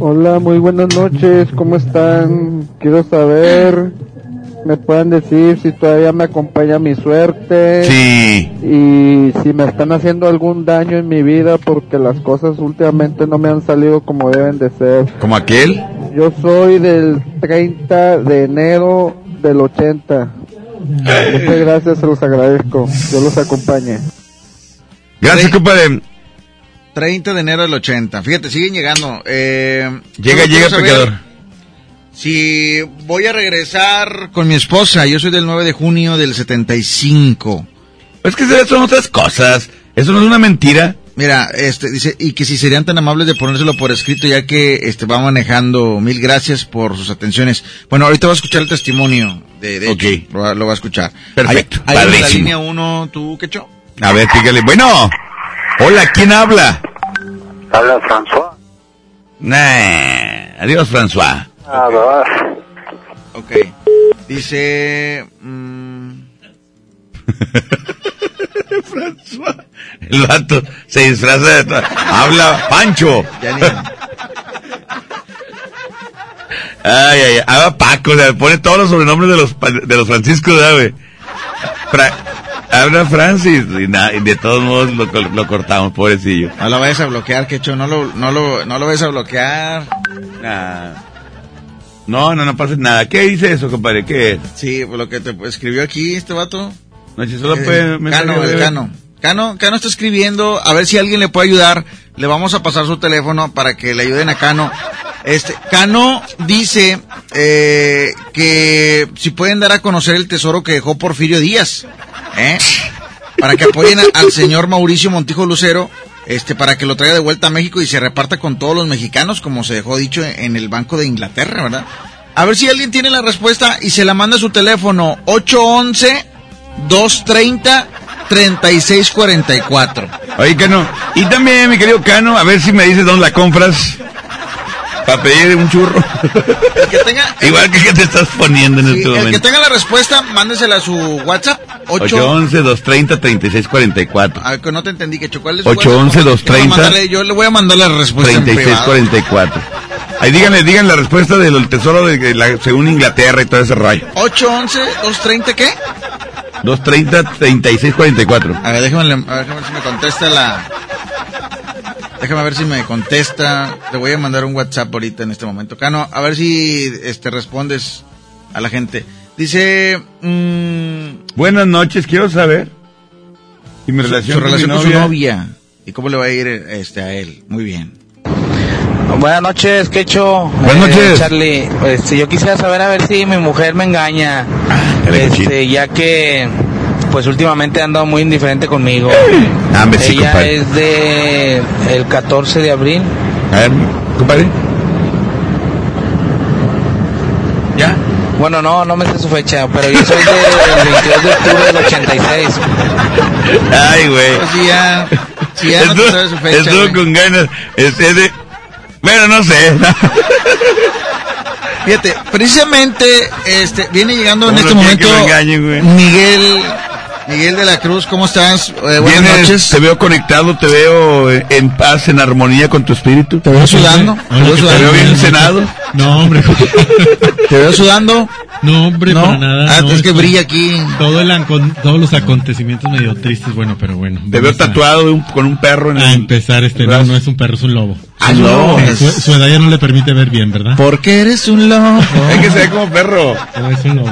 Hola, muy buenas noches, ¿cómo están? Quiero saber, me pueden decir si todavía me acompaña mi suerte. Sí. Y si me están haciendo algún daño en mi vida porque las cosas últimamente no me han salido como deben de ser. ¿Como aquel? Yo soy del 30 de enero del 80. Muchas gracias, se los agradezco. Yo los acompañe. Gracias, compadre. 30 de enero del 80. Fíjate, siguen llegando. Eh, Llega, llega, pecador. Si voy a regresar con mi esposa, yo soy del 9 de junio del 75. Es que son otras cosas. Eso no es una mentira. Mira, este dice y que si serían tan amables de ponérselo por escrito ya que este va manejando. Mil gracias por sus atenciones. Bueno, ahorita va a escuchar el testimonio de, de Ok. hecho, lo, va- lo va a escuchar. Perfecto, Ahí, ahí en la línea 1, ¿tú qué cho? A ver, pícale. Bueno. Hola, ¿quién habla? Habla François. Nah. Adiós, François. Ah, va. Ok. Dice mm, François. El vato se disfraza de. Habla Pancho. ya ni- Ay, ay, ay. Habla Paco, o sea, pone todos los sobrenombres de los, de los Franciscos, ¿verdad, güey? Fra- habla Francis. Y, na- y de todos modos lo, col- lo cortamos, pobrecillo. no lo vayas a bloquear, Quecho, no lo, no lo, no lo vayas a bloquear. Nah. No, no, no pasa nada. ¿Qué dice eso, compadre? ¿Qué es? Sí, por lo que te escribió aquí este vato. No, si solo Eh, puede... mensaje Cano, el. Cano. Cano, Cano está escribiendo, a ver si alguien le puede ayudar. Le vamos a pasar su teléfono para que le ayuden a Cano. Este, Cano dice eh, que si pueden dar a conocer el tesoro que dejó Porfirio Díaz, ¿eh? para que apoyen a- al señor Mauricio Montijo Lucero, este, para que lo traiga de vuelta a México y se reparta con todos los mexicanos, como se dejó dicho en el Banco de Inglaterra, ¿verdad? A ver si alguien tiene la respuesta y se la manda a su teléfono 811 230 3644. Oye, Cano. Y también, mi querido Cano, a ver si me dices dónde la compras. Para pedir un churro. El que tenga, Igual que que te estás poniendo en sí, este el que momento. tenga la respuesta, mándesela a su WhatsApp. 8 811-230-3644. A ver, que no te entendí, que ¿cuál es su 811 WhatsApp? 230 Mándale, Yo le voy a mandar la respuesta en privado. 3644. Ahí díganle, digan la respuesta del tesoro de la, según Inglaterra y todo ese rayo. 811 230 ¿qué? 230-3644. A ver, déjame, a ver, déjame ver si me contesta la... Déjame ver si me contesta. Le voy a mandar un WhatsApp ahorita en este momento. Cano, a ver si este respondes a la gente. Dice... mm, Buenas noches, quiero saber. Y mi relación, su con, relación mi con su novia. novia. ¿Y cómo le va a ir este, a él? Muy bien. Buenas noches, Quecho. Buenas Eh, noches. Charlie, este, yo quisiera saber a ver si mi mujer me engaña, Dale, este, ya que pues últimamente ha andado muy indiferente conmigo. Ah, sí, Ella compadre. es de el 14 de abril. A ver, compadre. ¿Ya? Bueno, no, no me sé su fecha, pero yo soy del 22 de octubre del 86. Ay, güey. Pues si ya, si ya no te Estuvo- sabes su fecha, estuvo güey. con ganas. Este de... Bueno, no sé. Fíjate, precisamente este viene llegando en ¿Cómo este momento güey? Miguel Miguel de la Cruz, ¿cómo estás? Eh, buenas Vienes, noches. Te veo conectado, te veo en paz, en armonía con tu espíritu. Te veo sudando, te veo Te sudando. veo bien cenado. No, hombre. ¿Te veo sudando? No, hombre, ¿No? para nada. Ah, no, es que esto- brilla aquí. Todo el todos los acontecimientos medio tristes, bueno, pero bueno. Te veo a- tatuado un- con un perro en el... A empezar, este, no, no es un perro, es un lobo. Ah, no. Eh, Su, su edad ya no le permite ver bien, ¿verdad? Porque eres un lobo. Es que se ve como perro. No, es un lobo.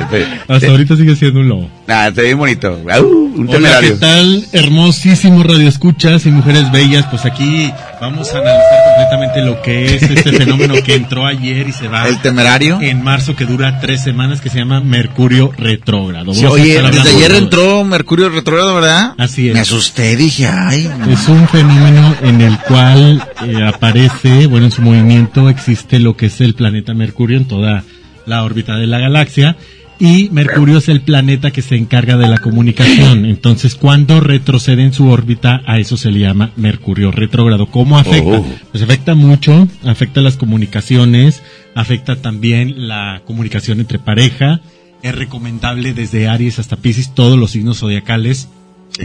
Este. Hasta ahorita sigue siendo un lobo. Ah, se ve bonito. Au, un Hola. ¿qué tal? Hermosísimos radioescuchas y mujeres bellas. Pues aquí vamos a analizar completamente lo que es este fenómeno que entró ayer y se va. ¿El temerario? En marzo, que dura tres semanas, que se llama Mercurio Retrógrado. Sí, oye, desde ayer de- entró Mercurio retrógrado, ¿verdad? Así es. Me asusté, dije, ay. Es un fenómeno en el cual eh, aparece, bueno, en su movimiento existe lo que es el planeta Mercurio en toda la órbita de la galaxia y Mercurio es el planeta que se encarga de la comunicación. Entonces, cuando retrocede en su órbita, a eso se le llama Mercurio retrógrado. ¿Cómo afecta? Oh. Pues afecta mucho, afecta las comunicaciones, afecta también la comunicación entre pareja. Es recomendable desde Aries hasta Pisces, todos los signos zodiacales,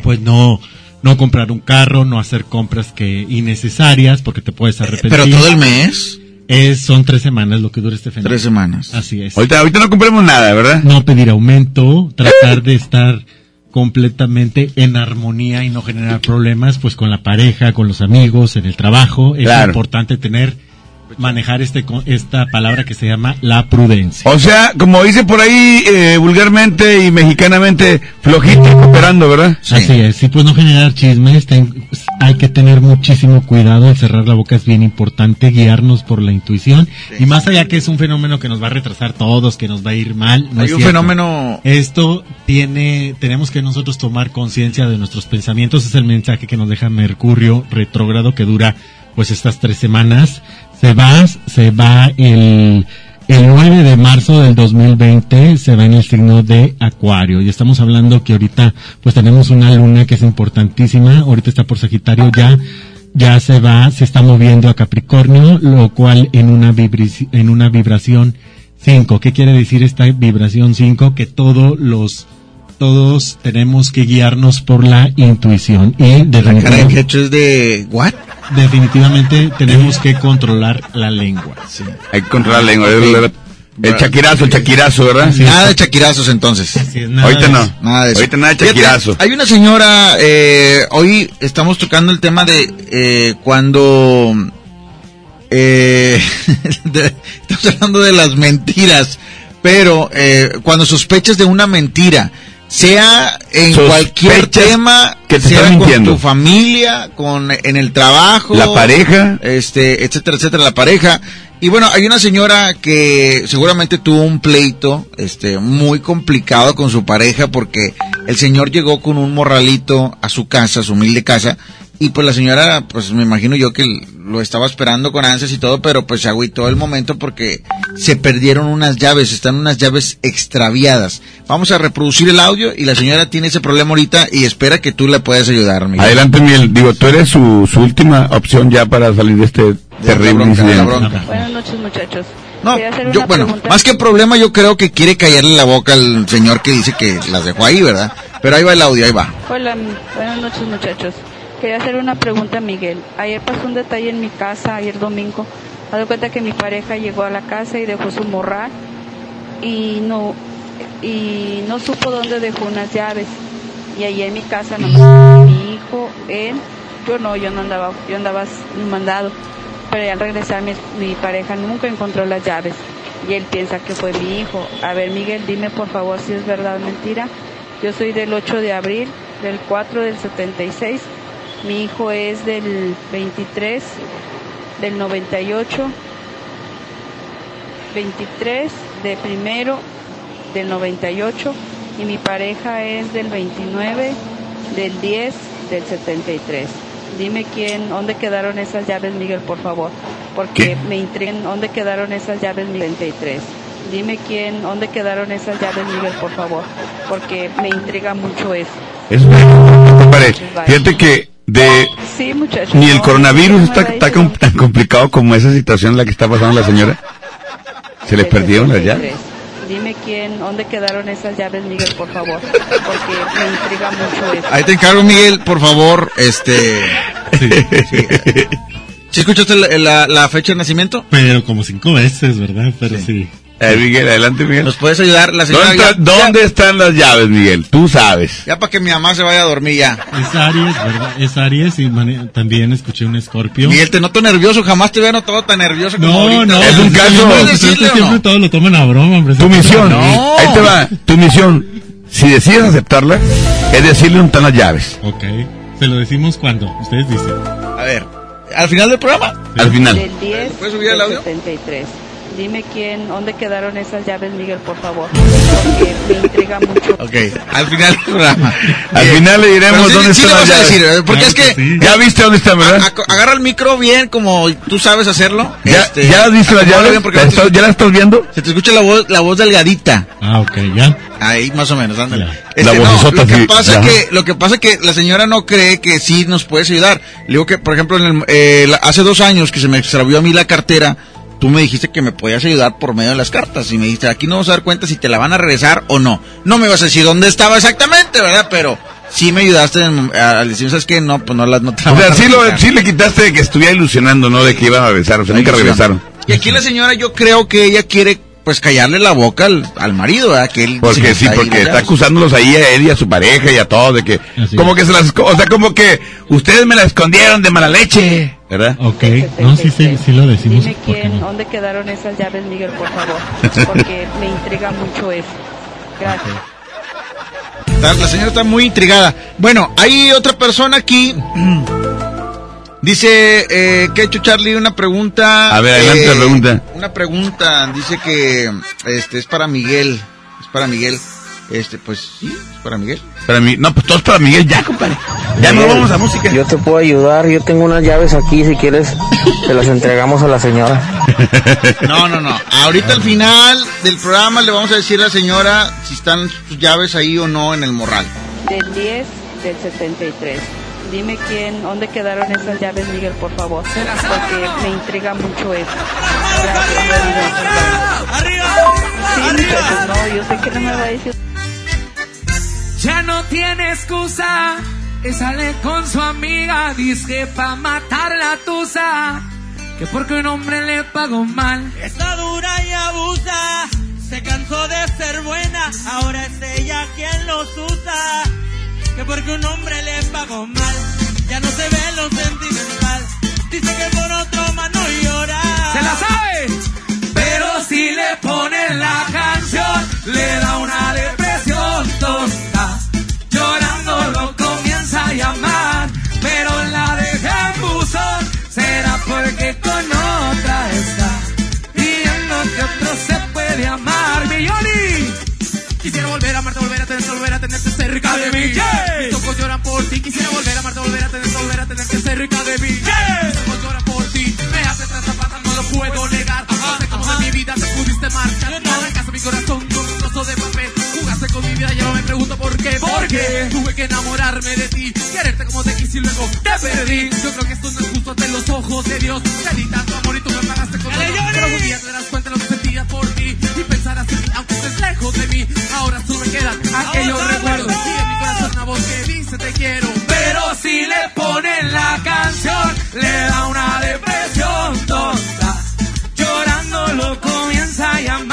pues no, no comprar un carro, no hacer compras que innecesarias porque te puedes arrepentir. Pero todo el mes. Es, son tres semanas lo que dura este fenómeno. Tres semanas. Así es. Ahorita, ahorita no compremos nada, ¿verdad? No pedir aumento, tratar de estar completamente en armonía y no generar problemas pues con la pareja, con los amigos, en el trabajo. Es Claro. importante tener manejar este co- esta palabra que se llama la prudencia. O sea, como dice por ahí eh, vulgarmente y mexicanamente, flojito y cooperando, ¿verdad? Así es, y pues no generar chismes, ten- hay que tener muchísimo cuidado, el cerrar la boca es bien importante, guiarnos por la intuición, y más allá que es un fenómeno que nos va a retrasar todos, que nos va a ir mal, no Hay es un cierto. fenómeno- Esto tiene, tenemos que nosotros tomar conciencia de nuestros pensamientos, es el mensaje que nos deja Mercurio retrógrado que dura pues estas tres semanas, se va, se va el, el 9 de marzo del 2020 se va en el signo de Acuario y estamos hablando que ahorita pues tenemos una luna que es importantísima, ahorita está por Sagitario ya ya se va, se está moviendo a Capricornio, lo cual en una en una vibración 5. ¿Qué quiere decir esta vibración 5? Que todos los todos tenemos que guiarnos por la intuición y Cara de definitivamente, hecho es de... ¿What? definitivamente tenemos que controlar la lengua. Hay que controlar la lengua. El, el chaquirazo, el chaquirazo, ¿verdad? Nada de chaquirazos entonces. Ahorita no. Nada de eso. Ahorita nada de Fíjate, chaquirazo. hay una señora, eh, hoy estamos tocando el tema de eh, cuando... eh, de- estamos hablando de las mentiras, pero eh, cuando sospechas de una mentira, sea en Sospechas cualquier tema, que te sea están con mintiendo. tu familia, con en el trabajo, La pareja. este, etcétera, etcétera, la pareja. Y bueno, hay una señora que seguramente tuvo un pleito, este, muy complicado con su pareja porque el señor llegó con un morralito a su casa, a su humilde casa, y pues la señora, pues me imagino yo que lo estaba esperando con ansias y todo, pero pues se agüitó el momento porque se perdieron unas llaves, están unas llaves extraviadas. Vamos a reproducir el audio y la señora tiene ese problema ahorita y espera que tú le puedas ayudar, Miguel. Adelante, Miguel. Digo, tú eres su, su última opción ya para salir de este terrible incidente. bronca. Buenas noches, muchachos. No, yo, bueno, pregunta. más que problema, yo creo que quiere callarle la boca al señor que dice que las dejó ahí, ¿verdad? Pero ahí va el audio, ahí va. Hola, buenas noches, muchachos. Quería hacer una pregunta a Miguel. Ayer pasó un detalle en mi casa, ayer domingo. Me doy cuenta que mi pareja llegó a la casa y dejó su morral y no y no supo dónde dejó unas llaves. Y ahí en mi casa nomás mi hijo, él, yo no, yo no andaba, yo andaba mandado. Pero al regresar mi, mi pareja nunca encontró las llaves y él piensa que fue mi hijo. A ver, Miguel, dime por favor si es verdad o mentira. Yo soy del 8 de abril, del 4 del 76. Mi hijo es del 23, del 98, 23 de primero del 98 y mi pareja es del 29 del 10 del 73. Dime quién, dónde quedaron esas llaves, Miguel, por favor, porque me intrigan dónde quedaron esas llaves, Miguel, 73. Dime quién, dónde quedaron esas llaves, Miguel, por favor, porque me intriga mucho eso. Compadre, Fíjate que de Sí, muchachos. ni el no, coronavirus no está, está com- tan complicado como esa situación en la que está pasando la señora. Se le perdieron las llaves. 73. Dime quién, dónde quedaron esas llaves, Miguel, por favor, porque me intriga mucho eso. Ahí te encargo, Miguel, por favor, este... Sí, sí. ¿Sí escuchaste la, la- la fecha de nacimiento? Pero como cinco veces, ¿verdad? Pero sí. Eh, Miguel, adelante, Miguel. ¿Nos puedes ayudar? La señora ¿Dónde, está- ya- dónde están las llaves, Miguel? Tú sabes. Ya para que mi mamá se vaya a dormir ya. Es Aries, ¿verdad? Es Aries y mane- también escuché un escorpio. Miguel, te noto nervioso, jamás te había notado tan nervioso como No, ahorita. no. Es un pues, caso- no, ¿Puedes pues, decirle es que o no? siempre todo lo toman a broma, hombre. Tu misión, No. ahí te va, tu misión, si decides aceptarla, es decirle dónde están las llaves. Ok. Se lo decimos cuando. Ustedes dicen. A ver, al final del programa. Al final. Del 10 ¿Puedes subir el audio? 73. Dime quién, dónde quedaron esas llaves, Miguel, por favor, porque me intriga mucho. Ok, al final del programa. Al Bien. final le diremos sí- dónde sí están le las vas a llaves. decir, ¿eh? porque Claro es que, que sí. ¿Ya viste dónde están, verdad? a- agarra el micro bien como tú sabes hacerlo. ¿Ya, Este, ¿ya has visto las llaves? bien porque ¿La estás- ¿Ya las estás viendo? Se te escucha la voz, la voz delgadita. Ah, ok, ya. Ahí más o menos, ándale. Este, La no, lo que pasa ajá. que lo que pasa que la señora no cree que sí nos puedes ayudar. Le digo que por ejemplo en el, eh, la- hace dos años que se me extravió a mí la cartera, tú me dijiste que me podías ayudar por medio de las cartas y me dijiste aquí no vamos a dar cuenta si te la van a regresar o no. No me ibas a decir dónde estaba exactamente, verdad, pero sí me ayudaste en- a- al decir sabes qué no pues no las no te la O sea, sí, lo, regresar". sí le quitaste de que estuviera ilusionando, ¿no? De que iban a regresar, o sea, nunca Ilusión. regresaron. Y aquí la señora yo creo que ella quiere pues callarle la boca al, al marido, ¿verdad? Que él Porque que sí, porque está acusándolos ahí a él y a su pareja y a todos de que, Así como es. que se las, o sea, como que ustedes me la escondieron de mala leche. ¿Verdad? Ok, no, sí, sí, sí lo decimos. Dime ¿por qué quién, no? dónde quedaron esas llaves, Miguel, por favor. Porque me intriga mucho eso. Gracias. La, la señora está muy intrigada. Bueno, hay otra persona aquí. Dice eh, que ha hecho Charlie una pregunta. A ver, adelante eh, la pregunta. Una pregunta. Dice que este es para Miguel. Es para Miguel. Este, pues sí, es para Miguel. Para mí, no, pues todos para Miguel, ya, compadre. Ya nos vamos a música. Yo te puedo ayudar, yo tengo unas llaves aquí, si quieres, te las entregamos a la señora. No, no, no. Ahorita al final del programa le vamos a decir a la señora si están sus llaves ahí o no en el morral. Del 10 del 73. Dime quién, dónde quedaron esas llaves, Miguel, por favor. Porque me intriga mucho eso. Sí, muchachos, no, yo sé que no me va a decir. Ya no tiene excusa. Y sale con su amiga. Dice pa' matar la tusa. Que porque un hombre le pagó mal. Está dura y abusa. Se cansó de ser buena. Ahora es ella quien los usa. Que porque un hombre le pagó mal. Ya no se ve lo sentimental. Dice que por otro mano llora. ¡Se la sabe! Pero si le ponen la canción, le da una depresión tonta. Tenerte, cerca de mí. Mis ojos lloran por ti. Quisiera volver a amarte, volver a tenerte, volver a tenerte cerca de mí. Mis ojos lloran por ti. Me hace tres zapatas, no lo puedo negar. No sé cómo de mi vida te pudiste marchar. Arrancaste mi corazón con un trozo de papel. Jugaste con mi vida, ya no me pregunto por qué. Porque tuve que enamorarme de ti. Quererte como te quise y luego te perdí. Yo creo que esto no es justo ante los ojos de Dios. Te di tanto amor y tú me pagaste con todo. Pero algún día te darás cuenta de lo que por mí. Y pensarás en mí, aunque estés lejos de mí. Ahora solo me quedan aquellos recuerdos. Y en mi corazón una voz que dice te quiero. Pero si le ponen la canción, le da una depresión tonta. Llorando lo comienza a llamar,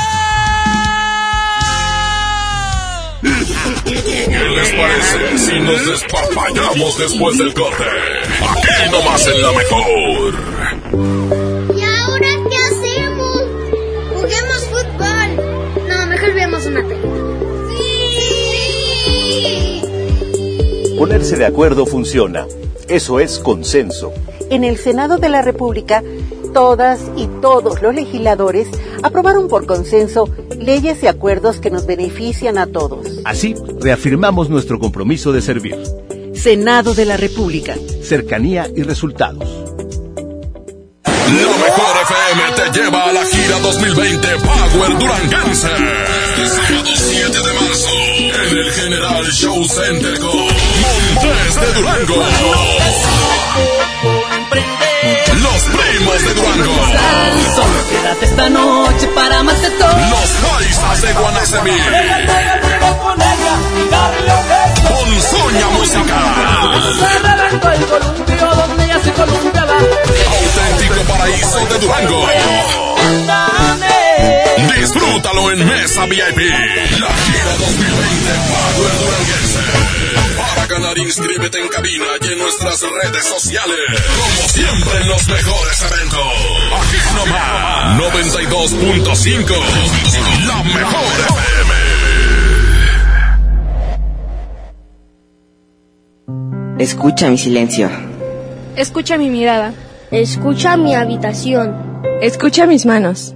¿Qué les parece si nos despapallamos después del corte? Aquí nomás en la mejor. ¿Y ahora qué hacemos? Juguemos fútbol. No, mejor veamos una película. ¡Sí! Ponerse de acuerdo funciona. Eso es consenso. En el Senado de la República, todas y todos los legisladores aprobaron por consenso leyes y acuerdos que nos benefician a todos. Así, reafirmamos nuestro compromiso de servir. Senado de la República. Cercanía y resultados. La mejor FM te lleva a la gira 2020 Power Duranguense. Este sábado 7 de marzo en el General Show Center con Montes de Durango. Los primos de Durango. Solo quédate esta noche para más de todo. Los paisas de Guanacemí. con ella y darle un beso. Con Soña Musical. el columpio donde ella se columpiaba. Auténtico paraíso de Durango. Disfrútalo en Mesa VIP. La gira 2020 Power Duranguense. Para ganar, inscríbete en cabina y en nuestras redes sociales. Como siempre en los mejores eventos. Aquí nomás. 92.5. La mejor FM. Escucha mi silencio. Escucha mi mirada. Escucha mi habitación. Escucha mis manos.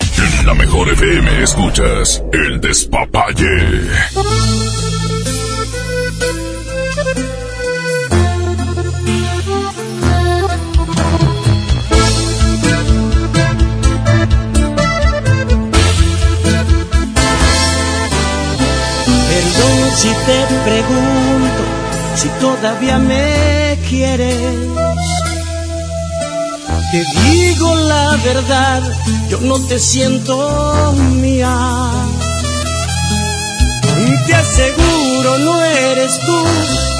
FM escuchas el despapalle. Perdón si te pregunto si todavía me quieres. Te digo la verdad, yo no te siento mía. Te aseguro no eres tú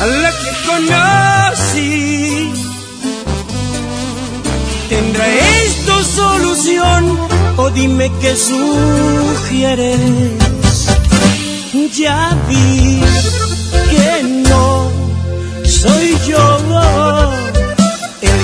a la que conocí. ¿Tendrá esto solución o dime qué sugieres? Ya vi que no soy yo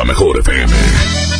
La mejor FM.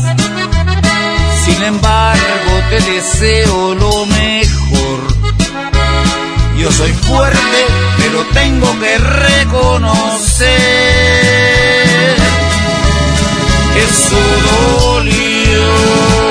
Sin embargo, te deseo lo mejor. Yo soy fuerte, pero tengo que reconocer. Eso dolió.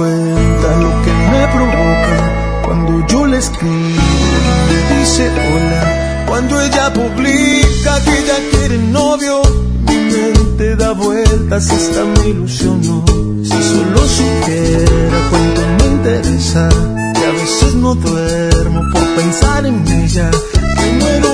Cuenta lo que me provoca cuando yo le escribo y dice hola, cuando ella publica que ella quiere novio, mi mente da vueltas hasta me ilusionó. Si solo supiera cuánto me interesa, que a veces no duermo por pensar en ella, que muero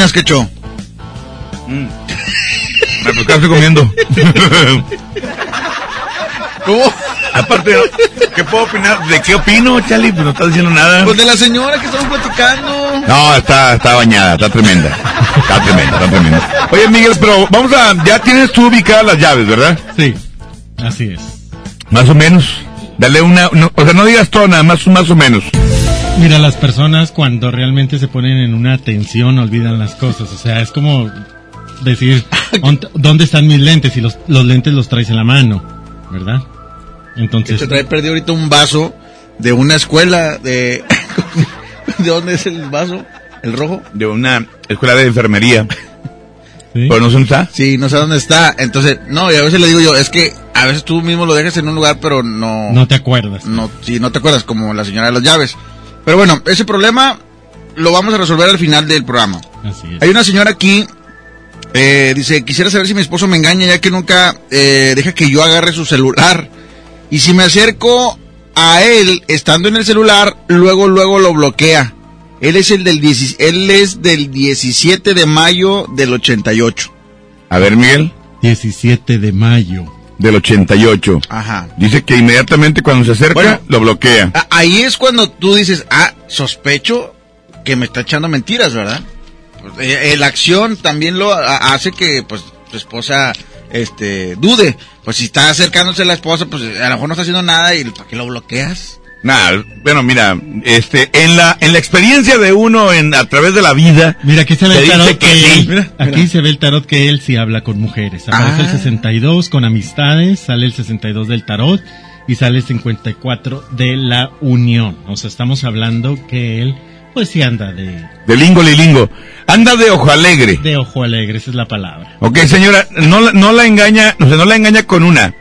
opinas, Quecho? Me pues, ¿qué estoy comiendo. ¿Cómo? Aparte, ¿qué puedo opinar? ¿De qué opino, Charlie? Pues no estás diciendo nada. Pues de la señora que estamos platicando. No, está, está bañada, está tremenda. Está tremenda, está tremenda. Oye, Miguel, pero vamos a... Ya tienes tú ubicadas las llaves, ¿verdad? Sí, así es. Más o menos. Dale una... no, o sea, no digas todo, nada más, más o menos. Mira, las personas cuando realmente se ponen en una tensión olvidan las cosas. O sea, es como decir, "¿Ont- ¿dónde están mis lentes? Y los, los lentes los traes en la mano, ¿verdad? Entonces, Se trae perdido ahorita un vaso de una escuela de... ¿De dónde es el vaso? ¿El rojo? De una escuela de enfermería. ¿Pero no sé dónde está? Sí, no sé dónde está. Entonces, no, y a veces le digo yo, es que a veces tú mismo lo dejas en un lugar, pero no... no te acuerdas. No, sí, no te acuerdas, como la señora de las llaves. Pero bueno, ese problema lo vamos a resolver al final del programa. Así es. Hay una señora aquí, eh, dice, quisiera saber si mi esposo me engaña ya que nunca eh, deja que yo agarre su celular. Y si me acerco a él estando en el celular, luego, luego lo bloquea. Él es el del, 10 él es del 17 de mayo del 88. A ver, Miguel. 17 de mayo. Del 88. Ajá. Dice que inmediatamente cuando se acerca, Bueno. lo bloquea. Ahí es cuando tú dices, ah, sospecho que me está echando mentiras, ¿verdad? Pues, eh, eh, la acción también lo hace que, pues, tu esposa, este, dude. Pues si está acercándose a la esposa, pues a lo mejor no está haciendo nada y ¿para qué lo bloqueas? Nada, bueno, mira, este, en la, en la experiencia de uno en, a través de la vida. Mira, aquí se ve el tarot que que, sí. él, aquí se ve el tarot que él sí habla con mujeres. Aparece Ah. el 62 con amistades, sale el 62 del tarot y sale el 54 de la unión. O sea, estamos hablando que él, pues sí anda de, De lingo lilingo. Anda de ojo alegre. de ojo alegre, esa es la palabra. Ok, señora, no, no la engaña, o sea, no la engaña con una.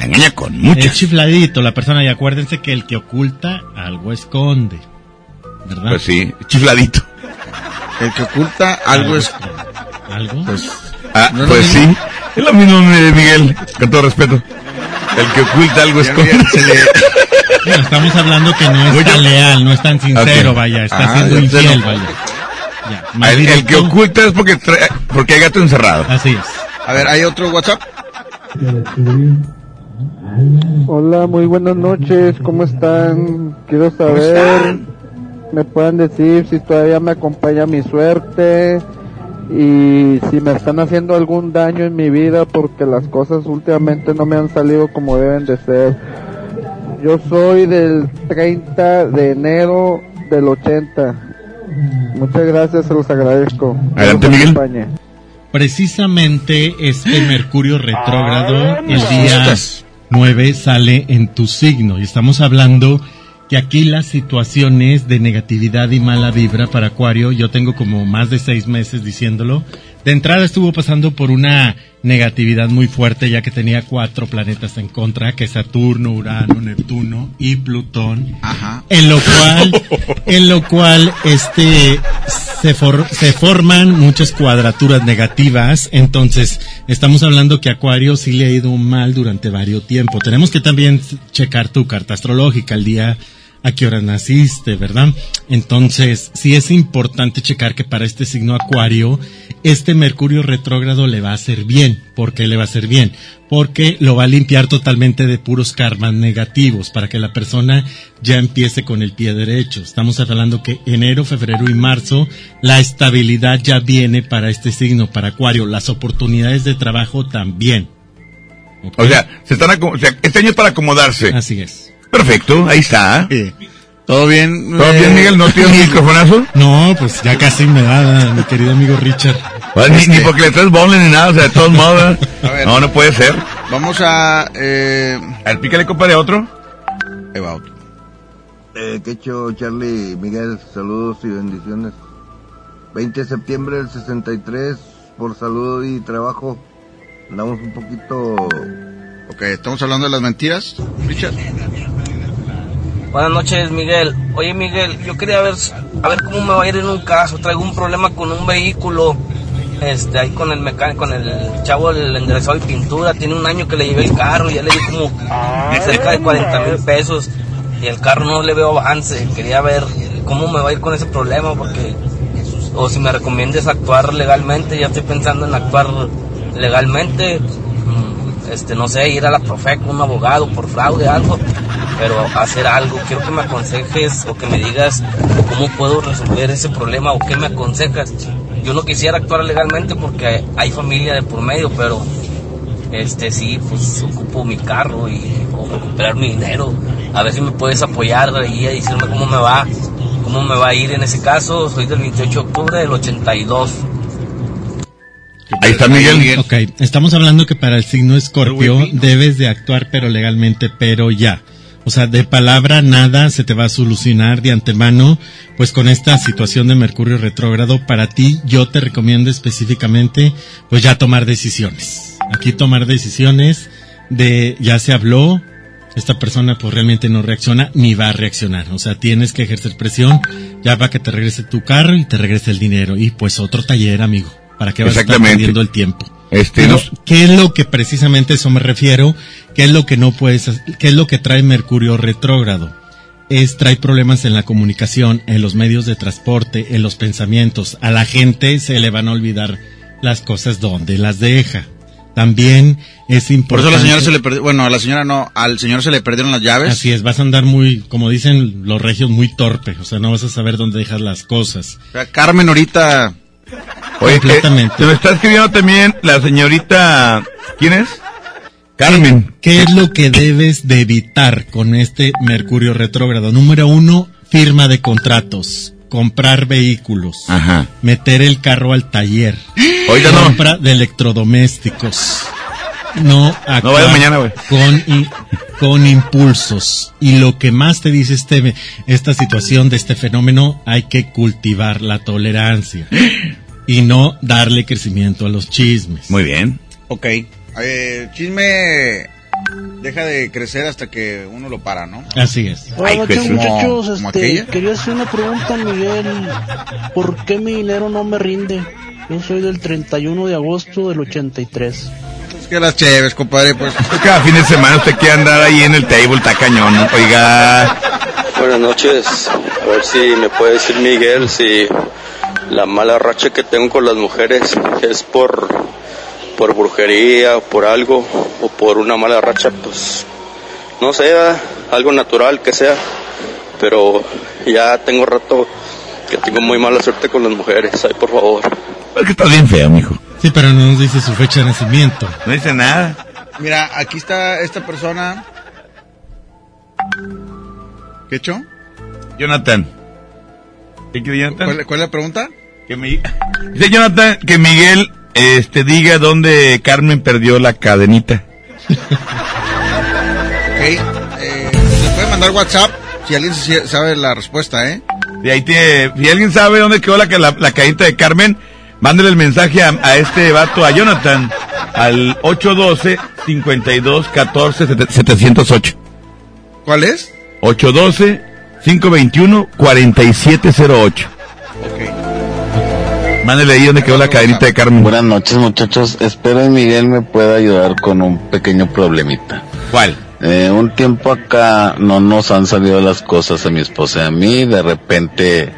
La engaña con Es muchas. chifladito la persona y acuérdense que el que oculta algo esconde. ¿Verdad? Pues sí, chifladito. El que oculta algo es... ¿Algo? Pues, Ah, ¿No es pues sí. Es lo mismo, Miguel, con todo respeto. El que oculta algo es con... Bueno, estamos hablando que no es tan leal, no es tan sincero, vaya, está Ah, siendo infiel, vaya. Ya, más El, el que oculta es porque, trae- porque hay gato encerrado. Así es. A ver, ¿hay otro WhatsApp? Hola, muy buenas noches, ¿cómo están? Quiero saber, me pueden decir si todavía me acompaña mi suerte y si me están haciendo algún daño en mi vida porque las cosas últimamente no me han salido como deben de ser. Yo soy del 30 de enero del 80. Muchas gracias, se los agradezco. Adelante, los Miguel. acompañe. Precisamente este Mercurio retrógrado, el día 9 sale en tu signo. Y estamos hablando que aquí las situaciones de negatividad y mala vibra para Acuario, yo tengo como más de seis meses diciéndolo, de entrada estuvo pasando por una negatividad muy fuerte ya que tenía cuatro planetas en contra, que es Saturno, Urano, Neptuno y Plutón. En lo cual, en lo cual, este, se, for- se forman muchas cuadraturas negativas. Entonces, estamos hablando que Acuario sí le ha ido mal durante varios tiempo. Tenemos que también checar tu carta astrológica, el día a qué hora naciste, ¿verdad? Entonces, sí es importante checar que para este signo Acuario, este Mercurio retrógrado le va a hacer bien. ¿Por qué le va a hacer bien? Porque lo va a limpiar totalmente de puros karmas negativos para que la persona ya empiece con el pie derecho. Estamos hablando que enero, febrero y marzo la estabilidad ya viene para este signo, para Acuario. Las oportunidades de trabajo también. O sea, se están o sea, este año es para acomodarse. Así es. Perfecto, ahí está. ¿Todo bien? ¿Todo bien, Miguel? ¿No tienes un microfonazo? No, pues ya casi me da, mi querido amigo Richard. Pues, ni, ni porque le traes bowling ni nada, o sea, de todos modos. A ver. No, no puede ser. Vamos a... Eh... A ver, pícale, compa, de otro. Ahí va otro. Eh, Quecho, Charlie, Miguel, saludos y bendiciones. 20 de septiembre del 63, por salud y trabajo. Andamos un poquito... Ok, estamos hablando de las mentiras, Richard. Buenas noches, Miguel. Oye, Miguel, yo quería ver, a ver cómo me va a ir en un caso. Traigo un problema con un vehículo. Este, ahí con el mecánico, con el chavo del enderezado y pintura. Tiene un año que le llevé el carro, ya le di como cerca de 40 mil pesos. Y el carro no le veo avance. Quería ver cómo me va a ir con ese problema, porque. O si me recomiendas actuar legalmente, ya estoy pensando en actuar legalmente. Este, no sé, ir a la Profeco, un abogado por fraude, algo pero hacer algo. Quiero que me aconsejes o que me digas cómo puedo resolver ese problema o qué me aconsejas. Yo no quisiera actuar legalmente porque hay familia de por medio, pero este sí, pues ocupo mi carro y o recuperar mi dinero. A ver si me puedes apoyar ahí a decirme cómo me va, cómo me va a ir en ese caso. Soy del 28 de octubre del 82. Ahí está Miguel. Ok, estamos hablando que para el signo escorpio debes de actuar pero legalmente, pero ya. O sea, de palabra nada se te va a solucionar de antemano, pues con esta situación de Mercurio retrógrado, para ti yo te recomiendo específicamente, pues ya tomar decisiones. Aquí tomar decisiones de, ya se habló, esta persona pues realmente no reacciona ni va a reaccionar. O sea, tienes que ejercer presión ya para que te regrese tu carro y te regrese el dinero. Y pues otro taller, amigo, para que vas a estar perdiendo el tiempo. Este, Pero, nos- ¿Qué es lo que precisamente a eso me refiero? ¿Qué es lo que no puedes, qué es lo que trae Mercurio retrógrado? Es trae problemas en la comunicación, en los medios de transporte, en los pensamientos. A la gente se le van a olvidar las cosas donde las deja. También es Por importante. eso a la señora se le perdió, bueno, a la señora no, al señor se le perdieron las llaves. Así es, vas a andar muy, como dicen los regios, muy torpe. O sea, no vas a saber dónde dejas las cosas. O sea, Carmen ahorita... Oye, eh, Completamente. se me está escribiendo también la señorita. ¿Quién es? Carmen. ¿Qué es lo que debes de evitar con este Mercurio retrógrado? Número uno, firma de contratos, comprar vehículos, Ajá. meter el carro al taller, Oiga, no. compra de electrodomésticos. No No vayas mañana, güey. con, con impulsos. Y lo que más te dice este, esta situación de este fenómeno, hay que cultivar la tolerancia y no darle crecimiento a los chismes. Muy bien. Ok. Eh, chisme deja de crecer hasta que uno lo para, ¿no? Así es. Buenas noches, Como- muchachos. Este, aquella. quería hacer una pregunta, Miguel. ¿Por qué mi dinero no me rinde? Yo soy del 31 de agosto del 83. Es que las chéves, compadre, pues. Cada fin de semana usted quiere andar ahí en el table, está cañón. ¿no? Oiga. Buenas noches. A ver si me puede decir Miguel si la mala racha que tengo con las mujeres es por por brujería o por algo o por una mala racha, pues no sé, ¿verdad? algo natural que sea, pero ya tengo rato que tengo muy mala suerte con las mujeres. Ay, por favor. Es que estás bien feo, mijo. Sí, pero no nos dice su fecha de nacimiento. No dice nada. Mira, aquí está esta persona. ¿Qué hecho? Jonathan. ¿Qué quiere Jonathan? ¿Cuál, cuál es la pregunta? Que mi- Dice Jonathan que Miguel este, diga dónde Carmen perdió la cadenita. Ok. Eh, le puede mandar WhatsApp si alguien se- sabe la respuesta, ¿eh? Y ahí tiene, si alguien sabe dónde quedó la, la, la cadenita de Carmen, mándele el mensaje a, a este vato, a Jonathan, al 812-52-14-708. ¿Cuál es? 812-521-4708. Mándele ahí donde quedó la cadenita de Carmen. Buenas noches muchachos, espero que Miguel me pueda ayudar con un pequeño problemita. ¿Cuál? Eh, un tiempo acá no nos han salido las cosas a mi esposa y a mí, de repente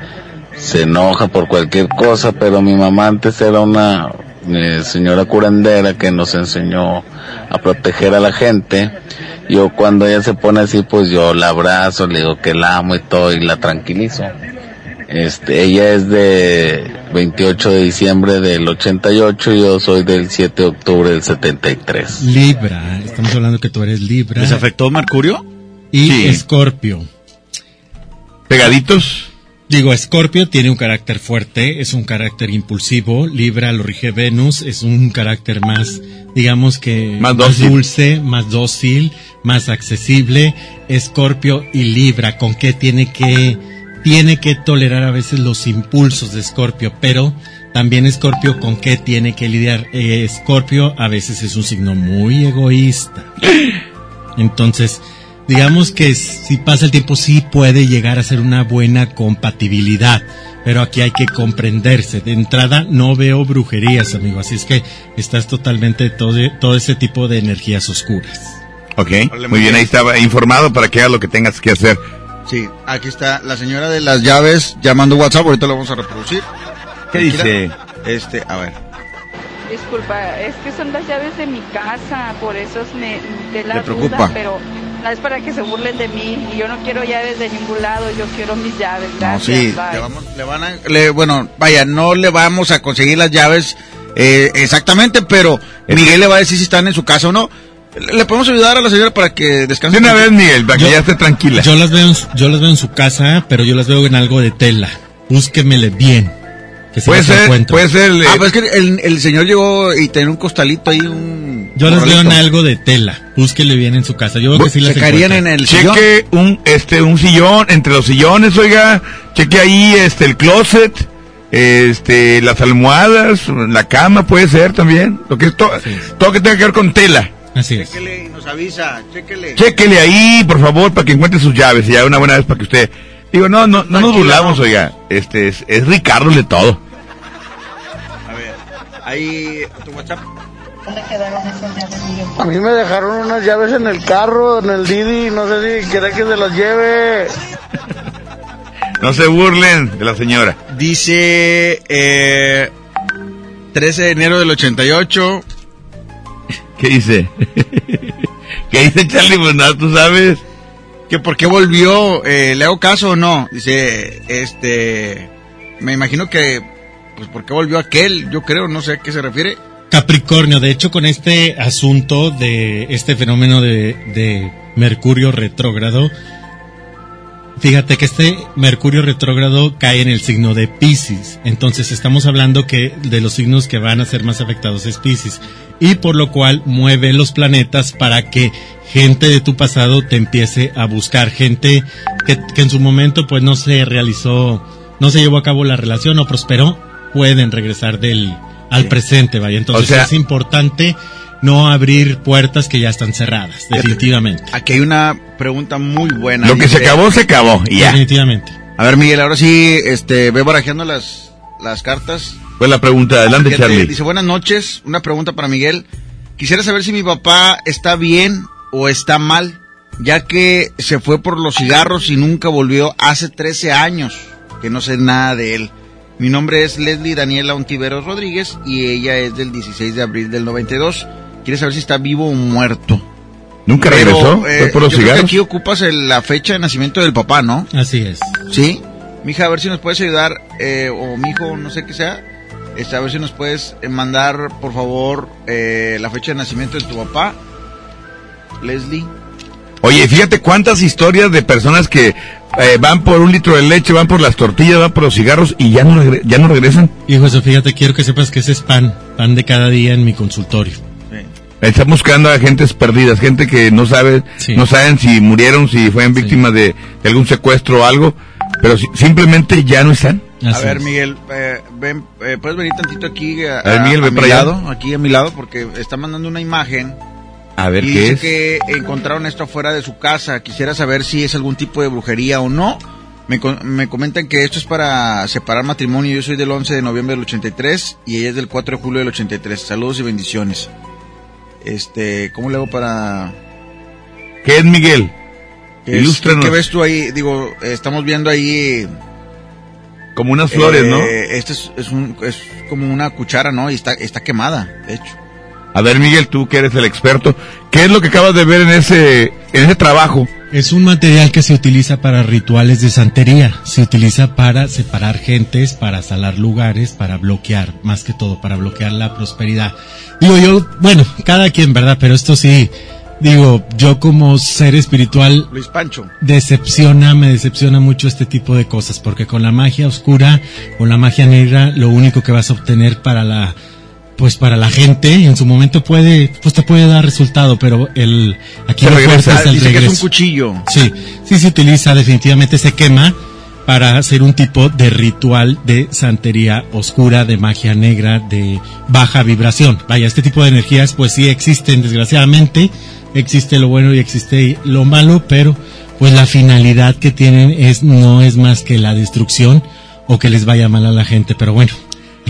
se enoja por cualquier cosa, pero mi mamá antes era una eh, señora curandera que nos enseñó a proteger a la gente. Yo cuando ella se pone así, pues yo la abrazo, le digo que la amo y todo y la tranquilizo. Este, ella es de 28 de diciembre del 88 y yo soy del 7 de octubre del 73. Libra, estamos hablando que tú eres Libra. ¿Les afectó Mercurio? Y Sí. Escorpio. ¿Pegaditos? Digo, Escorpio tiene un carácter fuerte, es un carácter impulsivo, Libra lo rige Venus, es un carácter más, digamos que Más dulce, más dócil, más accesible. Escorpio y Libra, ¿con qué tiene que tiene que tolerar a veces los impulsos de Escorpio, pero también Escorpio con qué tiene que lidiar. Eh, Escorpio a veces es un signo muy egoísta. Entonces, digamos que si pasa el tiempo sí puede llegar a ser una buena compatibilidad, pero aquí hay que comprenderse. De entrada no veo brujerías, amigo, así es que estás totalmente todo, todo ese tipo de energías oscuras. Ok, muy bien, ahí estaba informado para que hagas lo que tengas que hacer. Sí, aquí está la señora de las llaves llamando WhatsApp, ahorita lo vamos a reproducir. ¿Qué Tranquila. dice? Este, a ver. Disculpa, es que son las llaves de mi casa, por eso es me, de la Le preocupa. duda, pero no es para que se burlen de mí y yo no quiero llaves de ningún lado, yo quiero mis llaves. No, Gracias, sí, bye. le, vamos- le van a, le- bueno, vaya, no le vamos a conseguir las llaves eh, exactamente, pero Miguel le va a decir si están en su casa o no. Le, podemos ayudar a la señora para que descanse. De una vez, Miguel, para que Yo- ya esté tranquila. Yo las veo, en, yo las veo en su casa, pero yo las veo en algo de tela. Búsquemele bien. Que se Puede ser, puede ser. Ah, pues es que el, el señor llegó y tenía un costalito ahí, un... Yo en corralito. algo de tela. Búsquele bien en su casa. Yo veo que sí las caerían en el sillón. Cheque un, este, un sillón entre los sillones, oiga. Cheque ahí, este, el closet, este, las almohadas, la cama puede ser también. Lo que es to- todo que tenga que ver con tela. Así es. Chéquele y nos avisa, chéquele. Chéquele ahí, por favor, para que encuentre sus llaves. Y ya una buena vez para que usted. Digo, no, no, no nos burlamos, oiga. Este, es, es Ricardo de todo. A ver, ahí, tu WhatsApp. A mí me dejaron unas llaves en el carro, en el Didi, no sé si quiere que se las lleve. No se burlen de la señora. Dice, eh, 13 de enero del 88. ¿Qué dice? ¿Qué dice Charlie? Pues nada, tú sabes. Que por qué volvió, eh, le hago caso o no. Dice, este, me imagino que, pues por qué volvió aquel, yo creo, no sé a qué se refiere. Capricornio, de hecho, con este asunto de este fenómeno de, de Mercurio retrógrado, fíjate que este Mercurio retrógrado cae en el signo de Pisces. Entonces, estamos hablando que de los signos que van a ser más afectados es Pisces. Y por lo cual mueve los planetas para que gente de tu pasado te empiece a buscar. Gente que, que en su momento, pues no se realizó, no se llevó a cabo la relación o prosperó, pueden regresar del al presente, vaya. Entonces O sea- es importante no abrir puertas que ya están cerradas, definitivamente. Aquí hay una pregunta muy buena. Lo que se acabó, se acabó. Y ya. Definitivamente. A ver, Miguel, ahora sí, este, ve barajeando las, las cartas. Pues la pregunta, adelante, Fíjate, Charlie. Dice, buenas noches, una pregunta para Miguel. Quisiera saber si mi papá está bien o está mal, ya que se fue por los cigarros y nunca volvió hace 13 años, que no sé nada de él. Mi nombre es Leslie Daniela Ontiveros Rodríguez y ella es del 16 de abril del 92. Quiere saber si está vivo o muerto. ¿Nunca Pero, regresó? eh, ¿Fue por los yo creo que aquí ocupas el- la fecha de nacimiento del papá, ¿no? Así es. Sí. Mija, a ver si nos puedes ayudar, eh, o mi hijo, no sé qué sea, este, a ver si nos puedes eh, mandar, por favor, eh, la fecha de nacimiento de tu papá, Leslie. Oye, fíjate cuántas historias de personas que eh, van por un litro de leche, van por las tortillas, van por los cigarros y ya no, regre- ya no regresan. Hijo, eso, fíjate, quiero que sepas que ese es pan, pan de cada día en mi consultorio. Están buscando a gentes perdidas, gente que no sabe, Sí. no saben si murieron, si fueron víctimas de, de algún secuestro o algo, pero si- simplemente ya no están. a ver, Miguel, eh, ven, eh, puedes venir tantito aquí a, A ver, Miguel, a ven mi para allá. lado, aquí a mi lado, porque está mandando una imagen. A ver y qué dice es. que encontraron esto afuera de su casa. Quisiera saber si es algún tipo de brujería o no. Me, me comentan que esto es para separar matrimonio. Yo soy del 11 de noviembre del 83 y ella es del 4 de julio del 83. Saludos y bendiciones. Este, ¿cómo le hago para...? ¿Qué es Miguel? ¿Qué, es- Ilústranos. ¿Qué ves tú ahí? Digo, eh, estamos viendo ahí Como unas flores, ¿no? Este es, es, un, es como una cuchara, ¿no? Y está, está quemada, de hecho. A ver, Miguel, tú que eres el experto, ¿qué es lo que acabas de ver en ese, en ese trabajo? Es un material que se utiliza para rituales de santería, se utiliza para separar gentes, para salar lugares, para bloquear, más que todo, para bloquear la prosperidad. Digo yo, bueno, cada quien, ¿verdad? Pero esto sí, digo, yo como ser espiritual Luis Pancho. decepciona, me decepciona mucho este tipo de cosas, porque con la magia oscura, con la magia negra, lo único que vas a obtener para la pues para la gente en su momento puede pues te puede dar resultado pero el aquí lo regresa, es el dice que es un regreso. cuchillo. sí sí se utiliza definitivamente se quema para hacer un tipo de ritual de santería oscura de magia negra de baja vibración vaya este tipo de energías pues sí existen desgraciadamente existe lo bueno y existe lo malo pero pues la finalidad que tienen es no es más que la destrucción o que les vaya mal a la gente pero bueno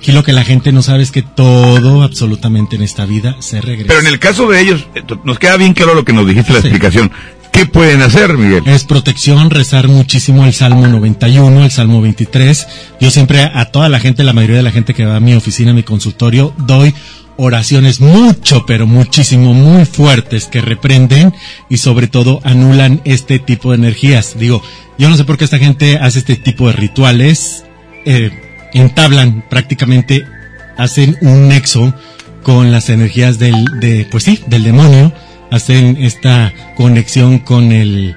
Aquí lo que la gente no sabe es que todo, absolutamente en esta vida, se regresa. Pero en el caso de ellos, eh, nos queda bien claro lo que nos dijiste la explicación. ¿Qué pueden hacer, Miguel? Es protección, rezar muchísimo el Salmo 91, el Salmo 23. Yo siempre a toda la gente, la mayoría de la gente que va a mi oficina, a mi consultorio, doy oraciones mucho, pero muchísimo, muy fuertes que reprenden y sobre todo anulan este tipo de energías. Digo, yo no sé por qué esta gente hace este tipo de rituales. Eh, entablan prácticamente, hacen un nexo con las energías del, de, pues sí, del demonio, hacen esta conexión con el,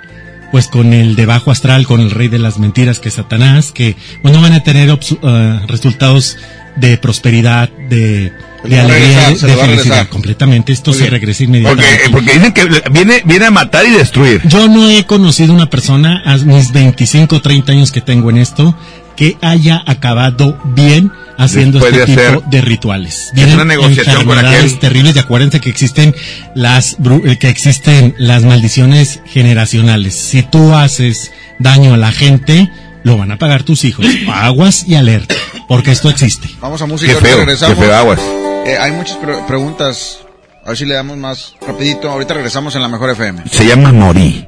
pues con el de bajo astral, con el rey de las mentiras que es Satanás, que bueno van a tener ah, resultados de prosperidad, de, alegría, regresar, de, felicidad completamente. Esto se regresa Porque, inmediatamente. porque dicen que viene, viene a matar y destruir. Yo no he conocido una persona a mis 25 o 30 años que tengo en esto que haya acabado bien haciendo Después este de tipo de rituales. Es una negociación con aquel. terribles y acuérdense que existen las eh, que existen las maldiciones generacionales. Si tú haces daño a la gente, lo van a pagar tus hijos. Aguas y alerta, porque esto existe. Vamos a música, Qué feo, regresamos. qué feo, aguas. Eh, hay muchas pre- preguntas. A ver si le damos más rapidito. Ahorita regresamos en la mejor FM. Se llama Morí.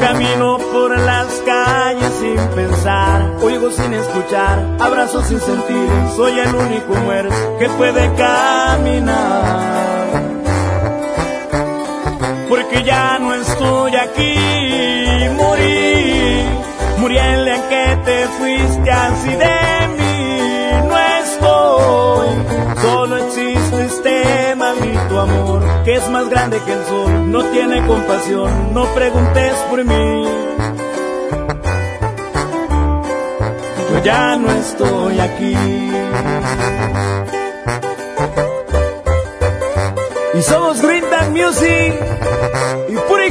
camino por las calles sin pensar, oigo sin escuchar, abrazo sin sentir, soy el único muerto que puede caminar. Porque ya no estoy aquí, morí, morí en que te fuiste así de mí, es más grande que el sol, no tiene compasión, no preguntes por mí. Yo ya no estoy aquí. Y somos Green Music y Puri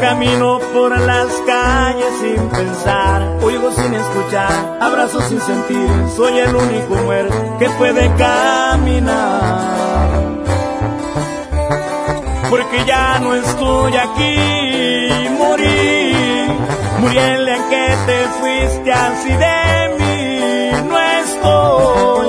camino por las calles sin pensar, oigo sin escuchar, abrazo sin sentir. Soy el único muerto que puede caminar. Porque ya no estoy aquí, morí, morí en que te fuiste así de mí. No estoy,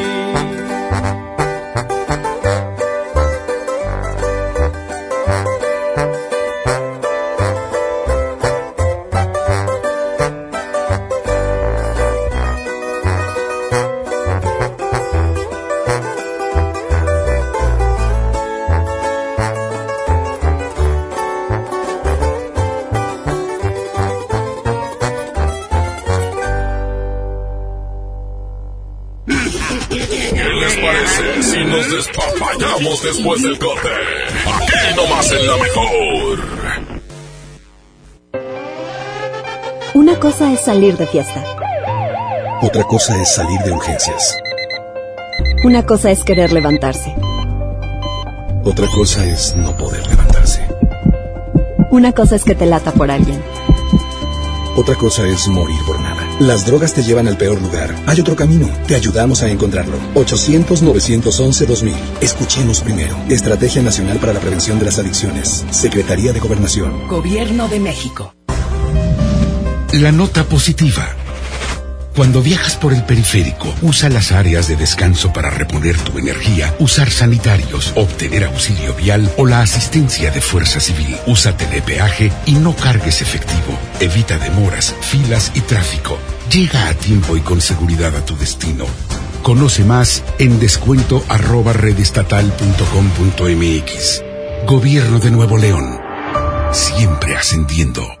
Después del corte? Aquí nomás en la mejor. Una cosa es salir de fiesta. Otra cosa es salir de urgencias. Una cosa es querer levantarse. Otra cosa es no poder levantarse. Una cosa es que te lata por alguien. Otra cosa es morir por. Las drogas te llevan al peor lugar. Hay otro camino. Te ayudamos a encontrarlo. 800-911-2000. Escuchemos primero. Estrategia Nacional para la Prevención de las Adicciones. Secretaría de Gobernación. Gobierno de México. La nota positiva. Cuando viajas por el periférico, usa las áreas de descanso para reponer tu energía, usar sanitarios, obtener auxilio vial o la asistencia de Fuerza Civil. Usa telepeaje y no cargues efectivo. Evita demoras, filas y tráfico. Llega a tiempo y con seguridad a tu destino. Conoce más en descuento arroba redestatal.com.mx. Gobierno de Nuevo León. Siempre ascendiendo.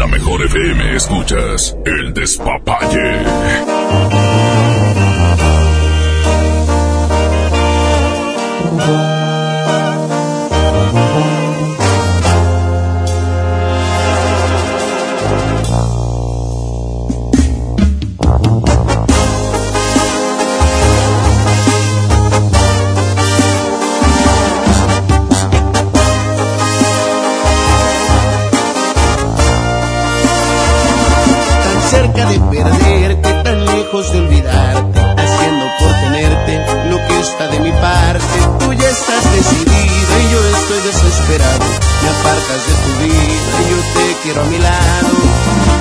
La mejor FM escuchas El Despapalle.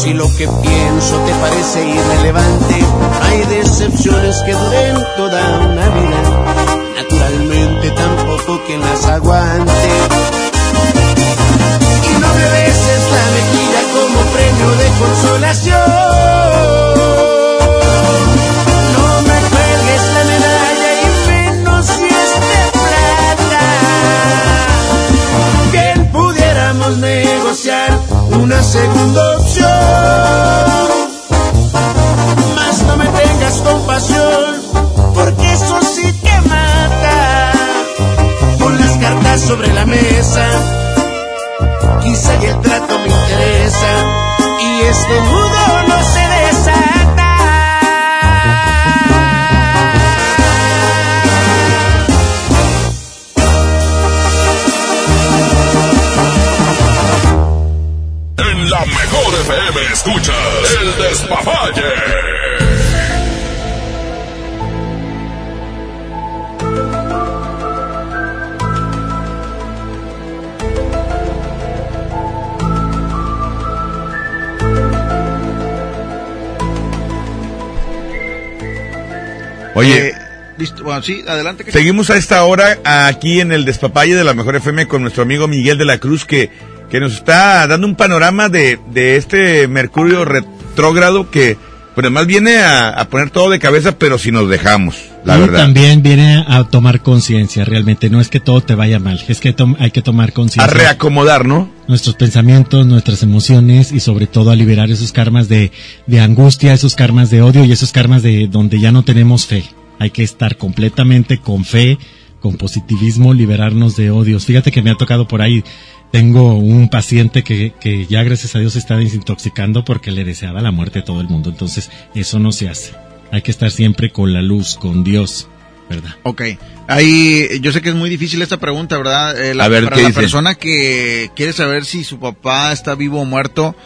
si lo que incluso te parece irrelevante. Hay decepciones que duren toda una vida, naturalmente tampoco quien las aguante. Listo, bueno, sí, adelante. que- Seguimos a esta hora aquí en el despapalle de la Mejor FM con nuestro amigo Miguel de la Cruz que, que nos está dando un panorama de, de este Mercurio retrógrado que pues además viene a, a poner todo de cabeza pero si nos dejamos, la y verdad. también viene a tomar conciencia realmente. No es que todo te vaya mal, es que hay que tomar A conciencia. reacomodar, ¿no? nuestros pensamientos, nuestras emociones y sobre todo a liberar esos karmas de, de angustia, esos karmas de odio y esos karmas de donde ya no tenemos fe. Hay que estar completamente con fe, con positivismo, liberarnos de odios. Fíjate que me ha tocado por ahí, tengo un paciente que, que ya gracias a Dios se está desintoxicando porque le deseaba la muerte a todo el mundo. Entonces eso no se hace. Hay que estar siempre con la luz, con Dios, ¿verdad? Ok. Ahí, yo sé que es muy difícil esta pregunta, ¿verdad? Eh, la- A ver, para ¿qué la dice? persona que quiere saber si su papá está vivo o muerto,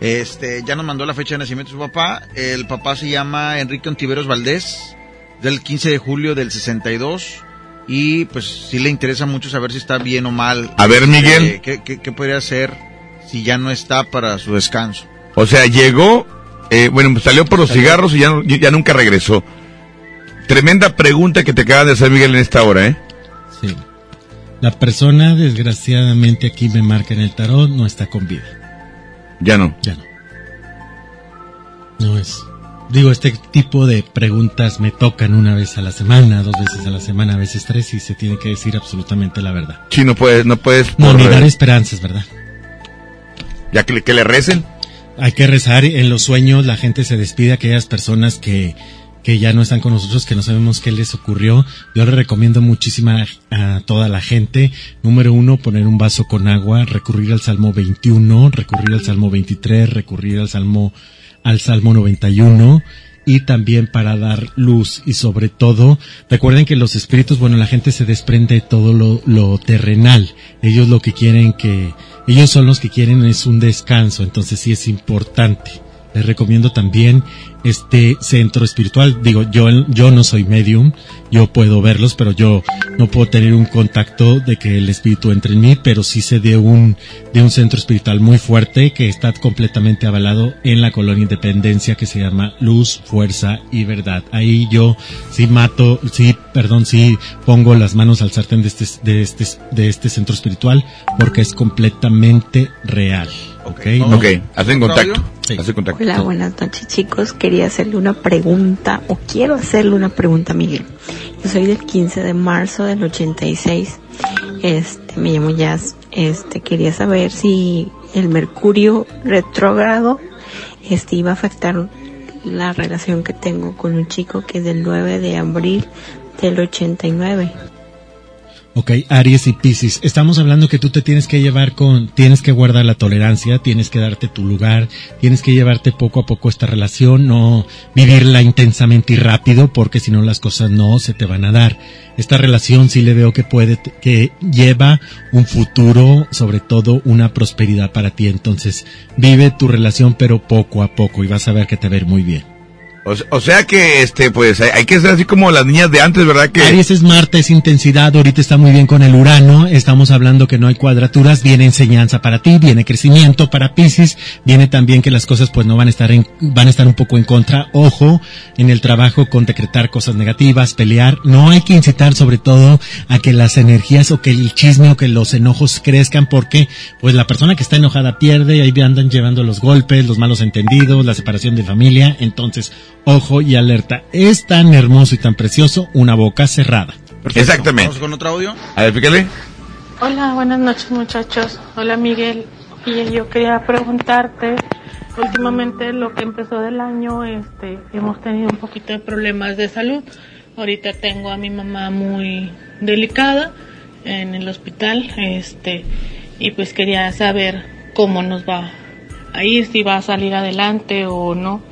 este, ya nos mandó la fecha de nacimiento de su papá. El papá se llama Enrique Ontiveros Valdés, del 15 de julio del 62. Y pues sí le interesa mucho saber si está bien o mal. A ver, Miguel. Eh, ¿qué, qué, qué podría hacer si ya no está para su descanso? O sea, llegó, eh, bueno, pues salió por los cigarros y ya, no- ya nunca regresó. Tremenda pregunta que te acaba de hacer Miguel en esta hora, ¿eh? Sí. La persona, desgraciadamente, aquí me marca en el tarot, no está con vida. Ya no. Ya no. No es. Digo, este tipo de preguntas me tocan una vez a la semana, dos veces a la semana, a veces tres, y se tiene que decir absolutamente la verdad. Sí, no puedes, no puedes. No, ni dar esperanzas, ¿verdad? Ya que le, que le recen. Hay que rezar en los sueños, la gente se despide, aquellas personas que, que ya no están con nosotros, que no sabemos qué les ocurrió. Yo le recomiendo muchísimo a, a toda la gente. Número uno, poner un vaso con agua, recurrir al Salmo 21, recurrir al Salmo 23, recurrir al Salmo, al Salmo 91 y también para dar luz y sobre todo recuerden que los espíritus bueno la gente se desprende de todo lo, lo terrenal. Ellos lo que quieren que ellos son los que quieren es un descanso entonces sí es importante les recomiendo también este centro espiritual. Digo, yo, yo no soy medium, yo puedo verlos, pero yo no puedo tener un contacto de que el espíritu entre en mí, pero sí sé de un, de un centro espiritual muy fuerte que está completamente avalado en la colonia Independencia que se llama Luz, Fuerza y Verdad. Ahí yo sí mato, sí, perdón, sí pongo las manos al sartén de este, de este, de este centro espiritual porque es completamente real. ¿Ok? No- Ok, hacen contacto. Hacen contacto. Hola, buenas noches chicos. Quería hacerle una pregunta o quiero hacerle una pregunta a Miguel. Yo soy del 15 de marzo del 86. Este, me llamo Jazz. Este, quería saber si el Mercurio retrógrado este iba a afectar la relación que tengo con un chico que es del 9 de abril del 89. Ok, Aries y Piscis. Estamos hablando que tú te tienes que llevar con, tienes que guardar la tolerancia, tienes que darte tu lugar, tienes que llevarte poco a poco esta relación, no vivirla intensamente y rápido, porque si no las cosas no se te van a dar. Esta relación sí le veo que puede, que lleva un futuro, sobre todo una prosperidad para ti. Entonces, vive tu relación, pero poco a poco y vas a ver que te va muy bien. O, o sea que, este, pues, hay, hay que ser así como las niñas de antes, ¿verdad? Que Aries es Marte, es intensidad, ahorita está muy bien con el Urano, estamos hablando que no hay cuadraturas, viene enseñanza para ti, viene crecimiento para Pisces, viene también que las cosas pues no van a estar en, van a estar un poco en contra, ojo, en el trabajo con decretar cosas negativas, pelear, no hay que incitar sobre todo a que las energías o que el chisme o que los enojos crezcan porque pues la persona que está enojada pierde ahí andan llevando los golpes, los malos entendidos, la separación de familia, entonces ojo y alerta, es tan hermoso y tan precioso una boca cerrada. Exactamente. Vamos con otro audio. A ver, fíjale. Hola, buenas noches muchachos. Hola Miguel. Y yo quería preguntarte, últimamente lo que empezó del año, este, hemos tenido un poquito de problemas de salud. Ahorita tengo a mi mamá muy delicada en el hospital, este, y pues quería saber cómo nos va a ir, si va a salir adelante o no.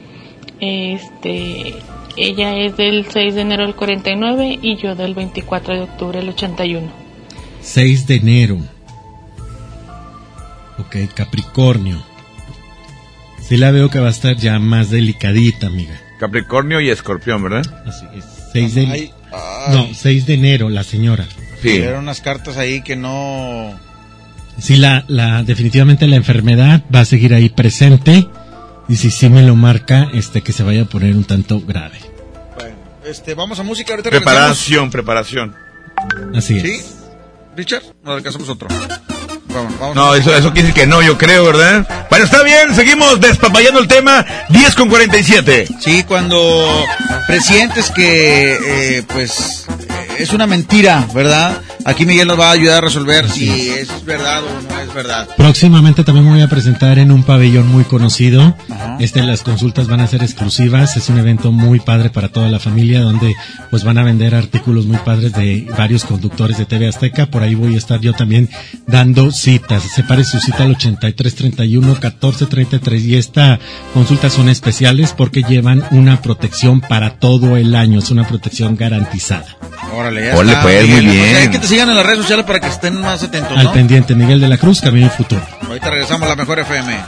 Este, ella es del 6 de enero del 49 y yo del 24 de octubre del 81. 6 de enero. Ok, Capricornio. Sí la veo que va a estar ya más delicadita, amiga. Capricornio y Escorpión, ¿verdad? Así es. 6 de, Ay, no, 6 de enero, la señora. Eran unas cartas ahí que no... Sí, la, la, definitivamente la enfermedad va a seguir ahí presente. Y si sí me lo marca, este, que se vaya a poner un tanto grave. Este, vamos a música, ahorita regresamos. Preparación, preparación. Así es. ¿Sí? Richard, nos alcanzamos otro. Vamos, vamos. No, eso, eso quiere decir que no, yo creo, ¿verdad? Bueno, está bien, seguimos despapayando el tema 10 con 47. Sí, cuando presientes que, eh, pues, eh, es una mentira, ¿verdad? Aquí Miguel nos va a ayudar a resolver si es verdad o no es verdad. Próximamente también me voy a presentar en un pabellón muy conocido. Este, las consultas van a ser exclusivas. Es un evento muy padre para toda la familia donde pues van a vender artículos muy padres de varios conductores de TV Azteca. Por ahí voy a estar yo también dando citas. Separe su cita al 8331 1433 y esta consultas son especiales porque llevan una protección para todo el año. Es una protección garantizada. Órale, ya Órale, está, pues, Miguel. muy bien. O sigan en las redes sociales para que estén más atentos, Al pendiente, Miguel de la Cruz, Camino y Futuro. Ahorita regresamos a la mejor FM.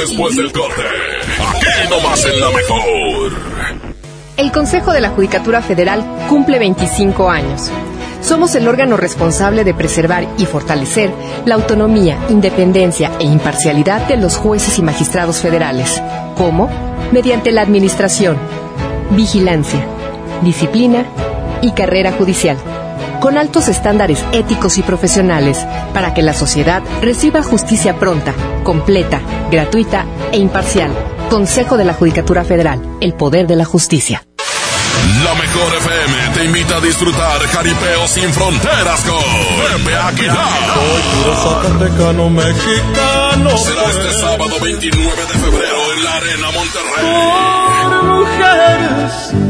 Después del corte? Aquí la mejor. El Consejo de la Judicatura Federal cumple 25 años. Somos el órgano responsable de preservar y fortalecer la autonomía, independencia e imparcialidad de los jueces y magistrados federales. ¿Cómo? Mediante la administración, vigilancia, disciplina y carrera judicial, con altos estándares éticos y profesionales, para que la sociedad reciba justicia pronta, completa, gratuita e imparcial. Consejo de la Judicatura Federal, el poder de la justicia. La mejor FM te invita a disfrutar Jaripeo sin fronteras con Pepe Aguilar. Zacatecano mexicano. Será este sábado 29 de febrero en la Arena Por Monterrey. mujeres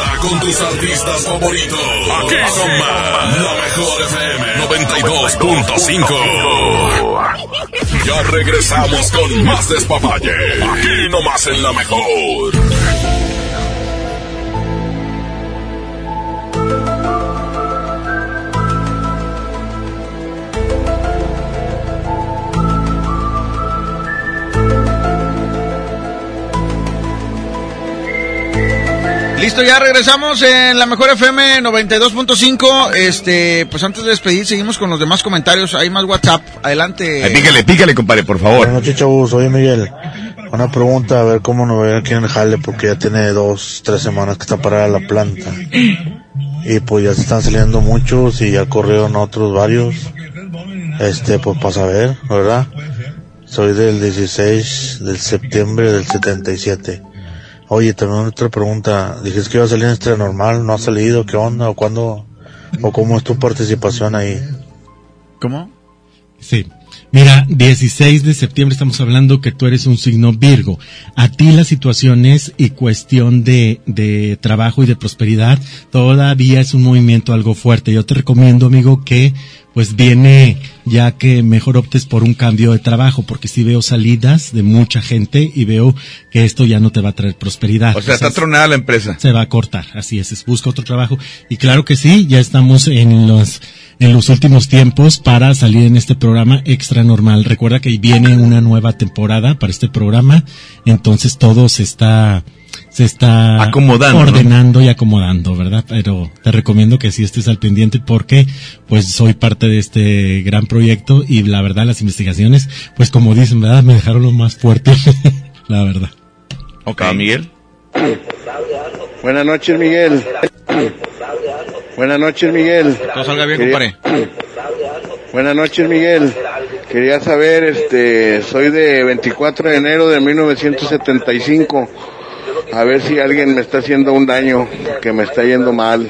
con tus artistas favoritos. Aquí nomás, la mejor FM 92.5. Ya regresamos con más despapalle. Aquí nomás en la mejor. Listo, ya regresamos en la mejor FM 92.5. Este, pues antes de despedir, seguimos con los demás comentarios. Hay más WhatsApp. Adelante. Ay, pícale, pícale, compadre, por favor. Buenas noches, chavos. Oye, Miguel. Una pregunta, a ver cómo nos ve aquí en el jale, porque ya tiene dos, tres semanas que está parada la planta. Y pues ya se están saliendo muchos y ya corrieron otros varios. Este, pues para saber, ¿verdad? Soy del 16 del septiembre del 77. Oye, también otra pregunta. Dijiste que iba a salir en Estrella Normal, ¿no ha salido? ¿Qué onda? ¿O cuándo? ¿O cómo es tu participación ahí? ¿Cómo? Sí. Mira, 16 de septiembre estamos hablando que tú eres un signo Virgo. A ti las situaciones y cuestión de, de trabajo y de prosperidad todavía es un movimiento algo fuerte. Yo te recomiendo, amigo, que pues viene ya que mejor optes por un cambio de trabajo, porque si veo salidas de mucha gente y veo que esto ya no te va a traer prosperidad. O sea, está tronada la empresa. Se va a cortar, así es, es, busca otro trabajo. Y claro que sí, ya estamos en los, en los últimos tiempos para salir en este programa extra normal. Recuerda que viene una nueva temporada para este programa, entonces todo se está, se está Acomodando, ordenando y acomodando, ¿verdad? Pero te recomiendo que sí estés al pendiente porque pues soy parte de este gran proyecto y la verdad las investigaciones, pues como dicen, ¿verdad? Me dejaron lo más fuerte, la verdad. Ok, Miguel. Buenas noches, Miguel. Buenas noches, Miguel. Todo salga bien, Quería- compadre. Buenas noches, Miguel. Quería saber, este, soy de 24 de enero de 1975. A ver si alguien me está haciendo un daño, que me está yendo mal.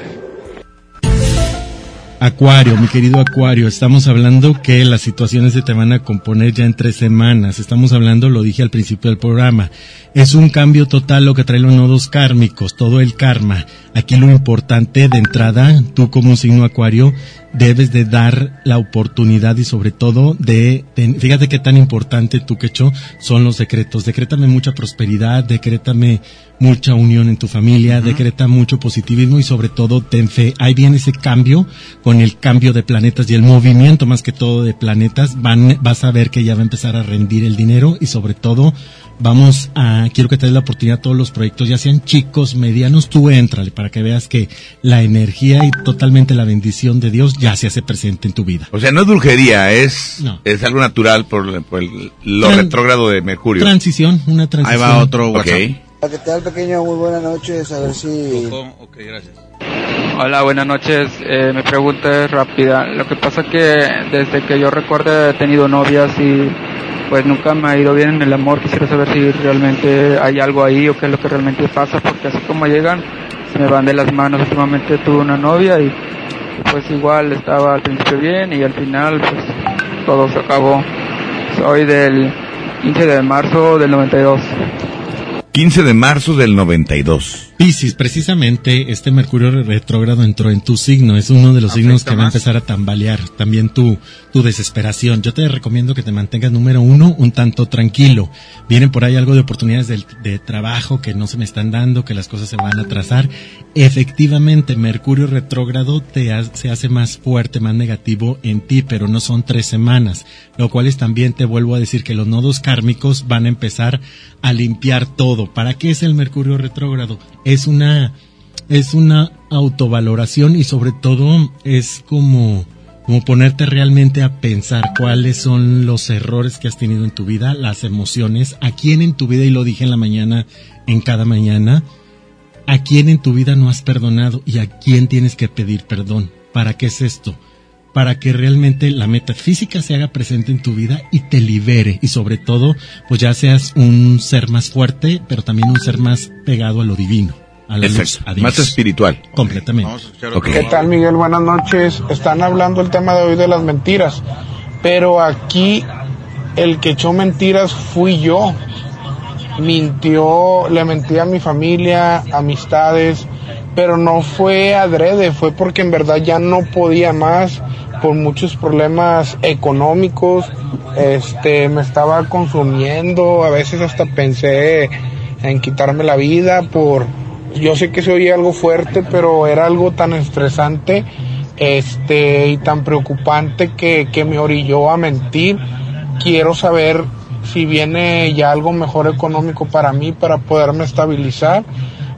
Acuario, mi querido Acuario, estamos hablando que las situaciones se te van a componer ya en tres semanas. Estamos hablando, lo dije al principio del programa, es un cambio total lo que trae los nodos kármicos, todo el karma. Aquí lo importante de entrada, tú como un signo Acuario, debes de dar la oportunidad y sobre todo de, de- fíjate qué tan importante tú que hecho son los decretos. Decrétame mucha prosperidad, decrétame mucha unión en tu familia, decreta mucho positivismo y sobre todo ten fe. Ahí viene ese cambio con el cambio de planetas y el movimiento más que todo de planetas. Van, vas a ver que ya va a empezar a rendir el dinero y sobre todo vamos a, quiero que te des la oportunidad a todos los proyectos, ya sean chicos, medianos, tú éntrale para que veas que la energía y totalmente la bendición de Dios ya se hace presente en tu vida. O sea, no es brujería, es, No. es algo natural por, por el- lo Tran- retrógrado de Mercurio. Transición, una transición. Ahí va otro WhatsApp. ¿Qué tal, pequeño? Muy buenas noches. A ver si... Hola, buenas noches. Eh, mi pregunta es rápida. Lo que pasa que desde que yo recuerdo he tenido novias y pues nunca me ha ido bien en el amor. Quisiera saber si realmente hay algo ahí o qué es lo que realmente pasa, porque así como llegan, se me van de las manos. Últimamente tuve una novia y pues igual estaba al principio bien y al final pues todo se acabó. Soy del 15 de marzo del 92. 15 de marzo del 92. Piscis, precisamente este Mercurio retrógrado entró en tu signo, es uno de los signos que va a empezar a tambalear también tu, tu desesperación. Yo te recomiendo que te mantengas número uno un tanto tranquilo. Vienen por ahí algo de oportunidades del- de, trabajo que no se me están dando, que las cosas se van a atrasar. Efectivamente, Mercurio retrógrado te ha- se hace más fuerte, más negativo en ti, pero no son tres semanas, lo cual es también te vuelvo a decir que los nodos kármicos van a empezar a limpiar todo. ¿Para qué es el Mercurio retrógrado? Es una es una autovaloración y sobre todo es como como ponerte realmente a pensar cuáles son los errores que has tenido en tu vida, las emociones, a quién en tu vida y lo dije en la mañana en cada mañana, a quién en tu vida no has perdonado y a quién tienes que pedir perdón. ¿Para qué es esto? Para que realmente la metafísica se haga presente en tu vida y te libere y sobre todo pues ya seas un ser más fuerte, pero también un ser más pegado a lo divino, a la luz, Exacto. a Dios. Más espiritual. Completamente. ¿Qué tal, Miguel? Buenas noches. Están hablando el tema de hoy de las mentiras, pero aquí el que echó mentiras fui yo. Mintió, le mentí a mi familia, amistades, pero no fue adrede, fue porque en verdad ya no podía más por muchos problemas económicos, este, me estaba consumiendo, a veces hasta pensé en quitarme la vida por, yo sé que se oye algo fuerte, pero era algo tan estresante, este, y tan preocupante que, que me orilló a mentir. Quiero saber si viene ya algo mejor económico para mí, para poderme estabilizar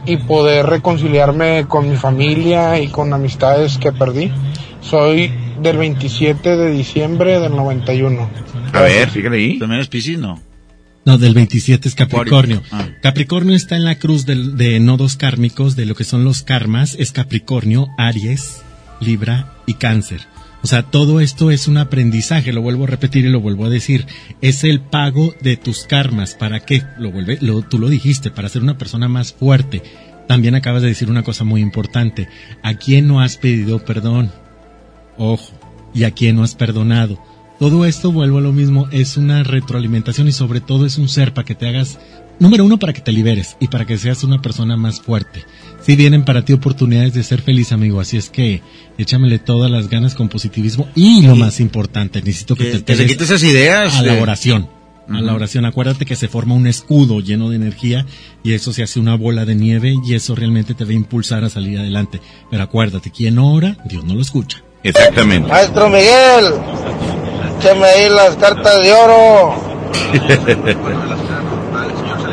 y poder reconciliarme con mi familia y con amistades que perdí. Soy del 27 de diciembre del 91. A ver, fíjate ahí. ¿También es Piscis? No. No, del 27 es Capricornio. Ah. Capricornio está en la cruz del- de nodos kármicos, de lo que son los karmas, es Capricornio, Aries, Libra y Cáncer. O sea, todo esto es un aprendizaje, lo vuelvo a repetir y lo vuelvo a decir. Es el pago de tus karmas. ¿Para qué? Lo vuelve, lo, tú lo dijiste, para ser una persona más fuerte. También acabas de decir una cosa muy importante. ¿A quién no has pedido perdón? Ojo. ¿Y a quién no has perdonado? Todo esto, vuelvo a lo mismo, es una retroalimentación y sobre todo es un ser para que te hagas, número uno, para que te liberes y para que seas una persona más fuerte. Si vienen para ti oportunidades de ser feliz, amigo, así es que échamele todas las ganas con positivismo y lo más importante, necesito que, Que- te que se pegues quite esas ideas a la de- oración. A la oración, acuérdate que se forma un escudo lleno de energía y eso se hace una bola de nieve y eso realmente te va a impulsar a salir adelante. Pero acuérdate, quien ora, Dios no lo escucha. Exactamente. Maestro Miguel, écheme ahí las cartas de oro.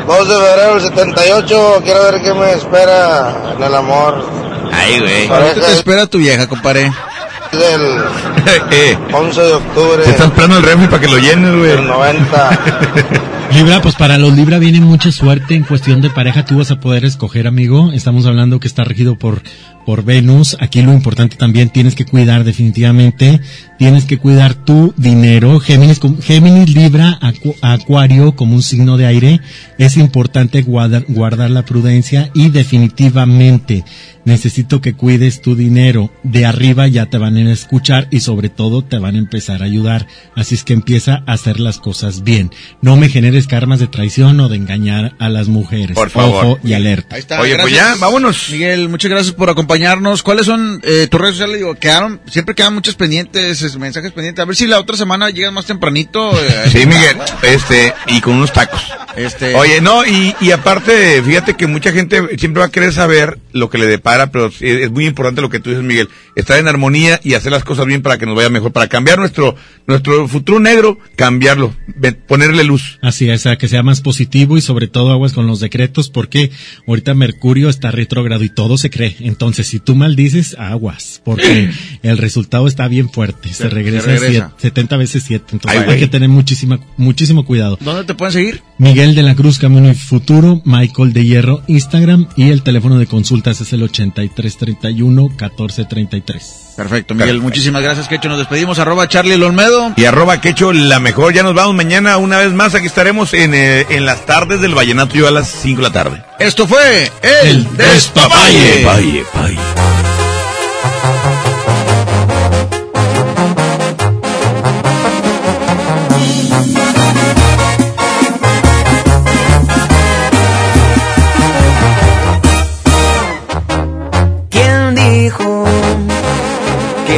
2 de febrero del 78, quiero ver qué me espera en el amor. Ay, güey. Ahorita te espera tu vieja, compadre. Del Eh, 11 de octubre Te están esperando el refri para que lo llenes, güey. del 90. Libra, pues para los Libra viene mucha suerte en cuestión de pareja. Tú vas a poder escoger, amigo. Estamos hablando que está regido por, por Venus. Aquí lo importante también tienes que cuidar definitivamente. Tienes que cuidar tu dinero. Géminis, Géminis Libra, Acu- Acuario como un signo de aire. Es importante guardar la prudencia y definitivamente necesito que cuides tu dinero. De arriba ya te van a escuchar y sobre todo te van a empezar a ayudar. Así es que empieza a hacer las cosas bien. No me generes karmas de traición o de engañar a las mujeres. Por favor. Ojo y alerta. Ahí está. Oye, pues ya, vámonos. Miguel, muchas gracias por acompañarnos. ¿Cuáles son eh, tus redes sociales? Digo, quedaron, siempre quedan muchos pendientes, es- mensajes pendientes. A ver si la otra semana llegas más tempranito. eh, Sí, Miguel. Este, y con unos tacos. Este, Oye, no, y, y aparte, fíjate que mucha gente siempre va a querer saber lo que le depara, pero sí, es muy importante lo que tú dices, Miguel. Estar en armonía y hacer las cosas bien para que nos vaya mejor, para cambiar nuestro, nuestro futuro negro, cambiarlo, ponerle luz. Así es, a que sea más positivo y sobre todo aguas con los decretos porque ahorita Mercurio está retrógrado y todo se cree. Entonces, si tú maldices, aguas, porque el resultado está bien fuerte. Se, Se- regresa, se regresa. siete- 70 veces 7. Entonces, Ay, hay que tener muchísima, muchísimo cuidado. ¿Dónde te pueden seguir? Miguel de la Cruz, Camino y Futuro, Michael de Hierro, Instagram y el teléfono de consultas es el 8331 1433. Perfecto, Miguel. Muchísimas gracias, Quecho. Nos despedimos. Arroba Charlie el Olmedo. Y arroba quecho la mejor, ya nos vamos mañana una vez más, aquí estaremos en, eh, en las tardes del Vallenato, yo a las 5 de la tarde. Esto fue El, Despapalle. Paye, paye.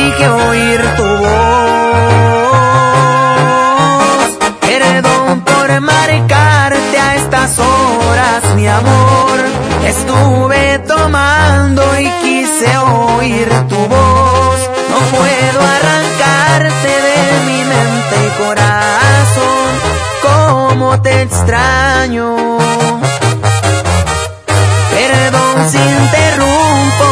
exige oír tu voz. Perdón por marcarte a estas horas, mi amor. Estuve tomando y quise oír tu voz. No puedo arrancarte de mi mente y corazón. Cómo te extraño. Perdón si interrumpo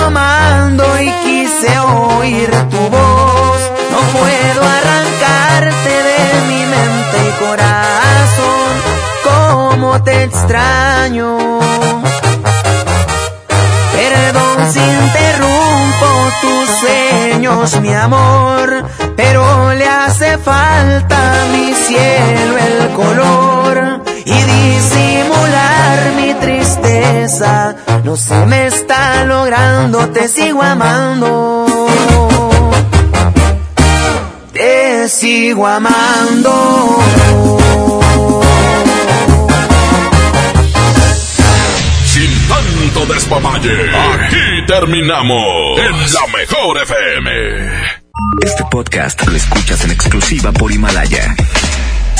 tomando y quise oír tu voz. No puedo arrancarte de mi mente y corazón. Cómo te extraño. Perdón si interrumpo tus sueños, mi amor, pero le hace falta a mi cielo el color y disimular mi tristeza. No se me está logrando, te sigo amando. Te sigo amando. Sin tanto despapalle, aquí terminamos en la mejor FM. Este podcast lo escuchas en exclusiva por Himalaya.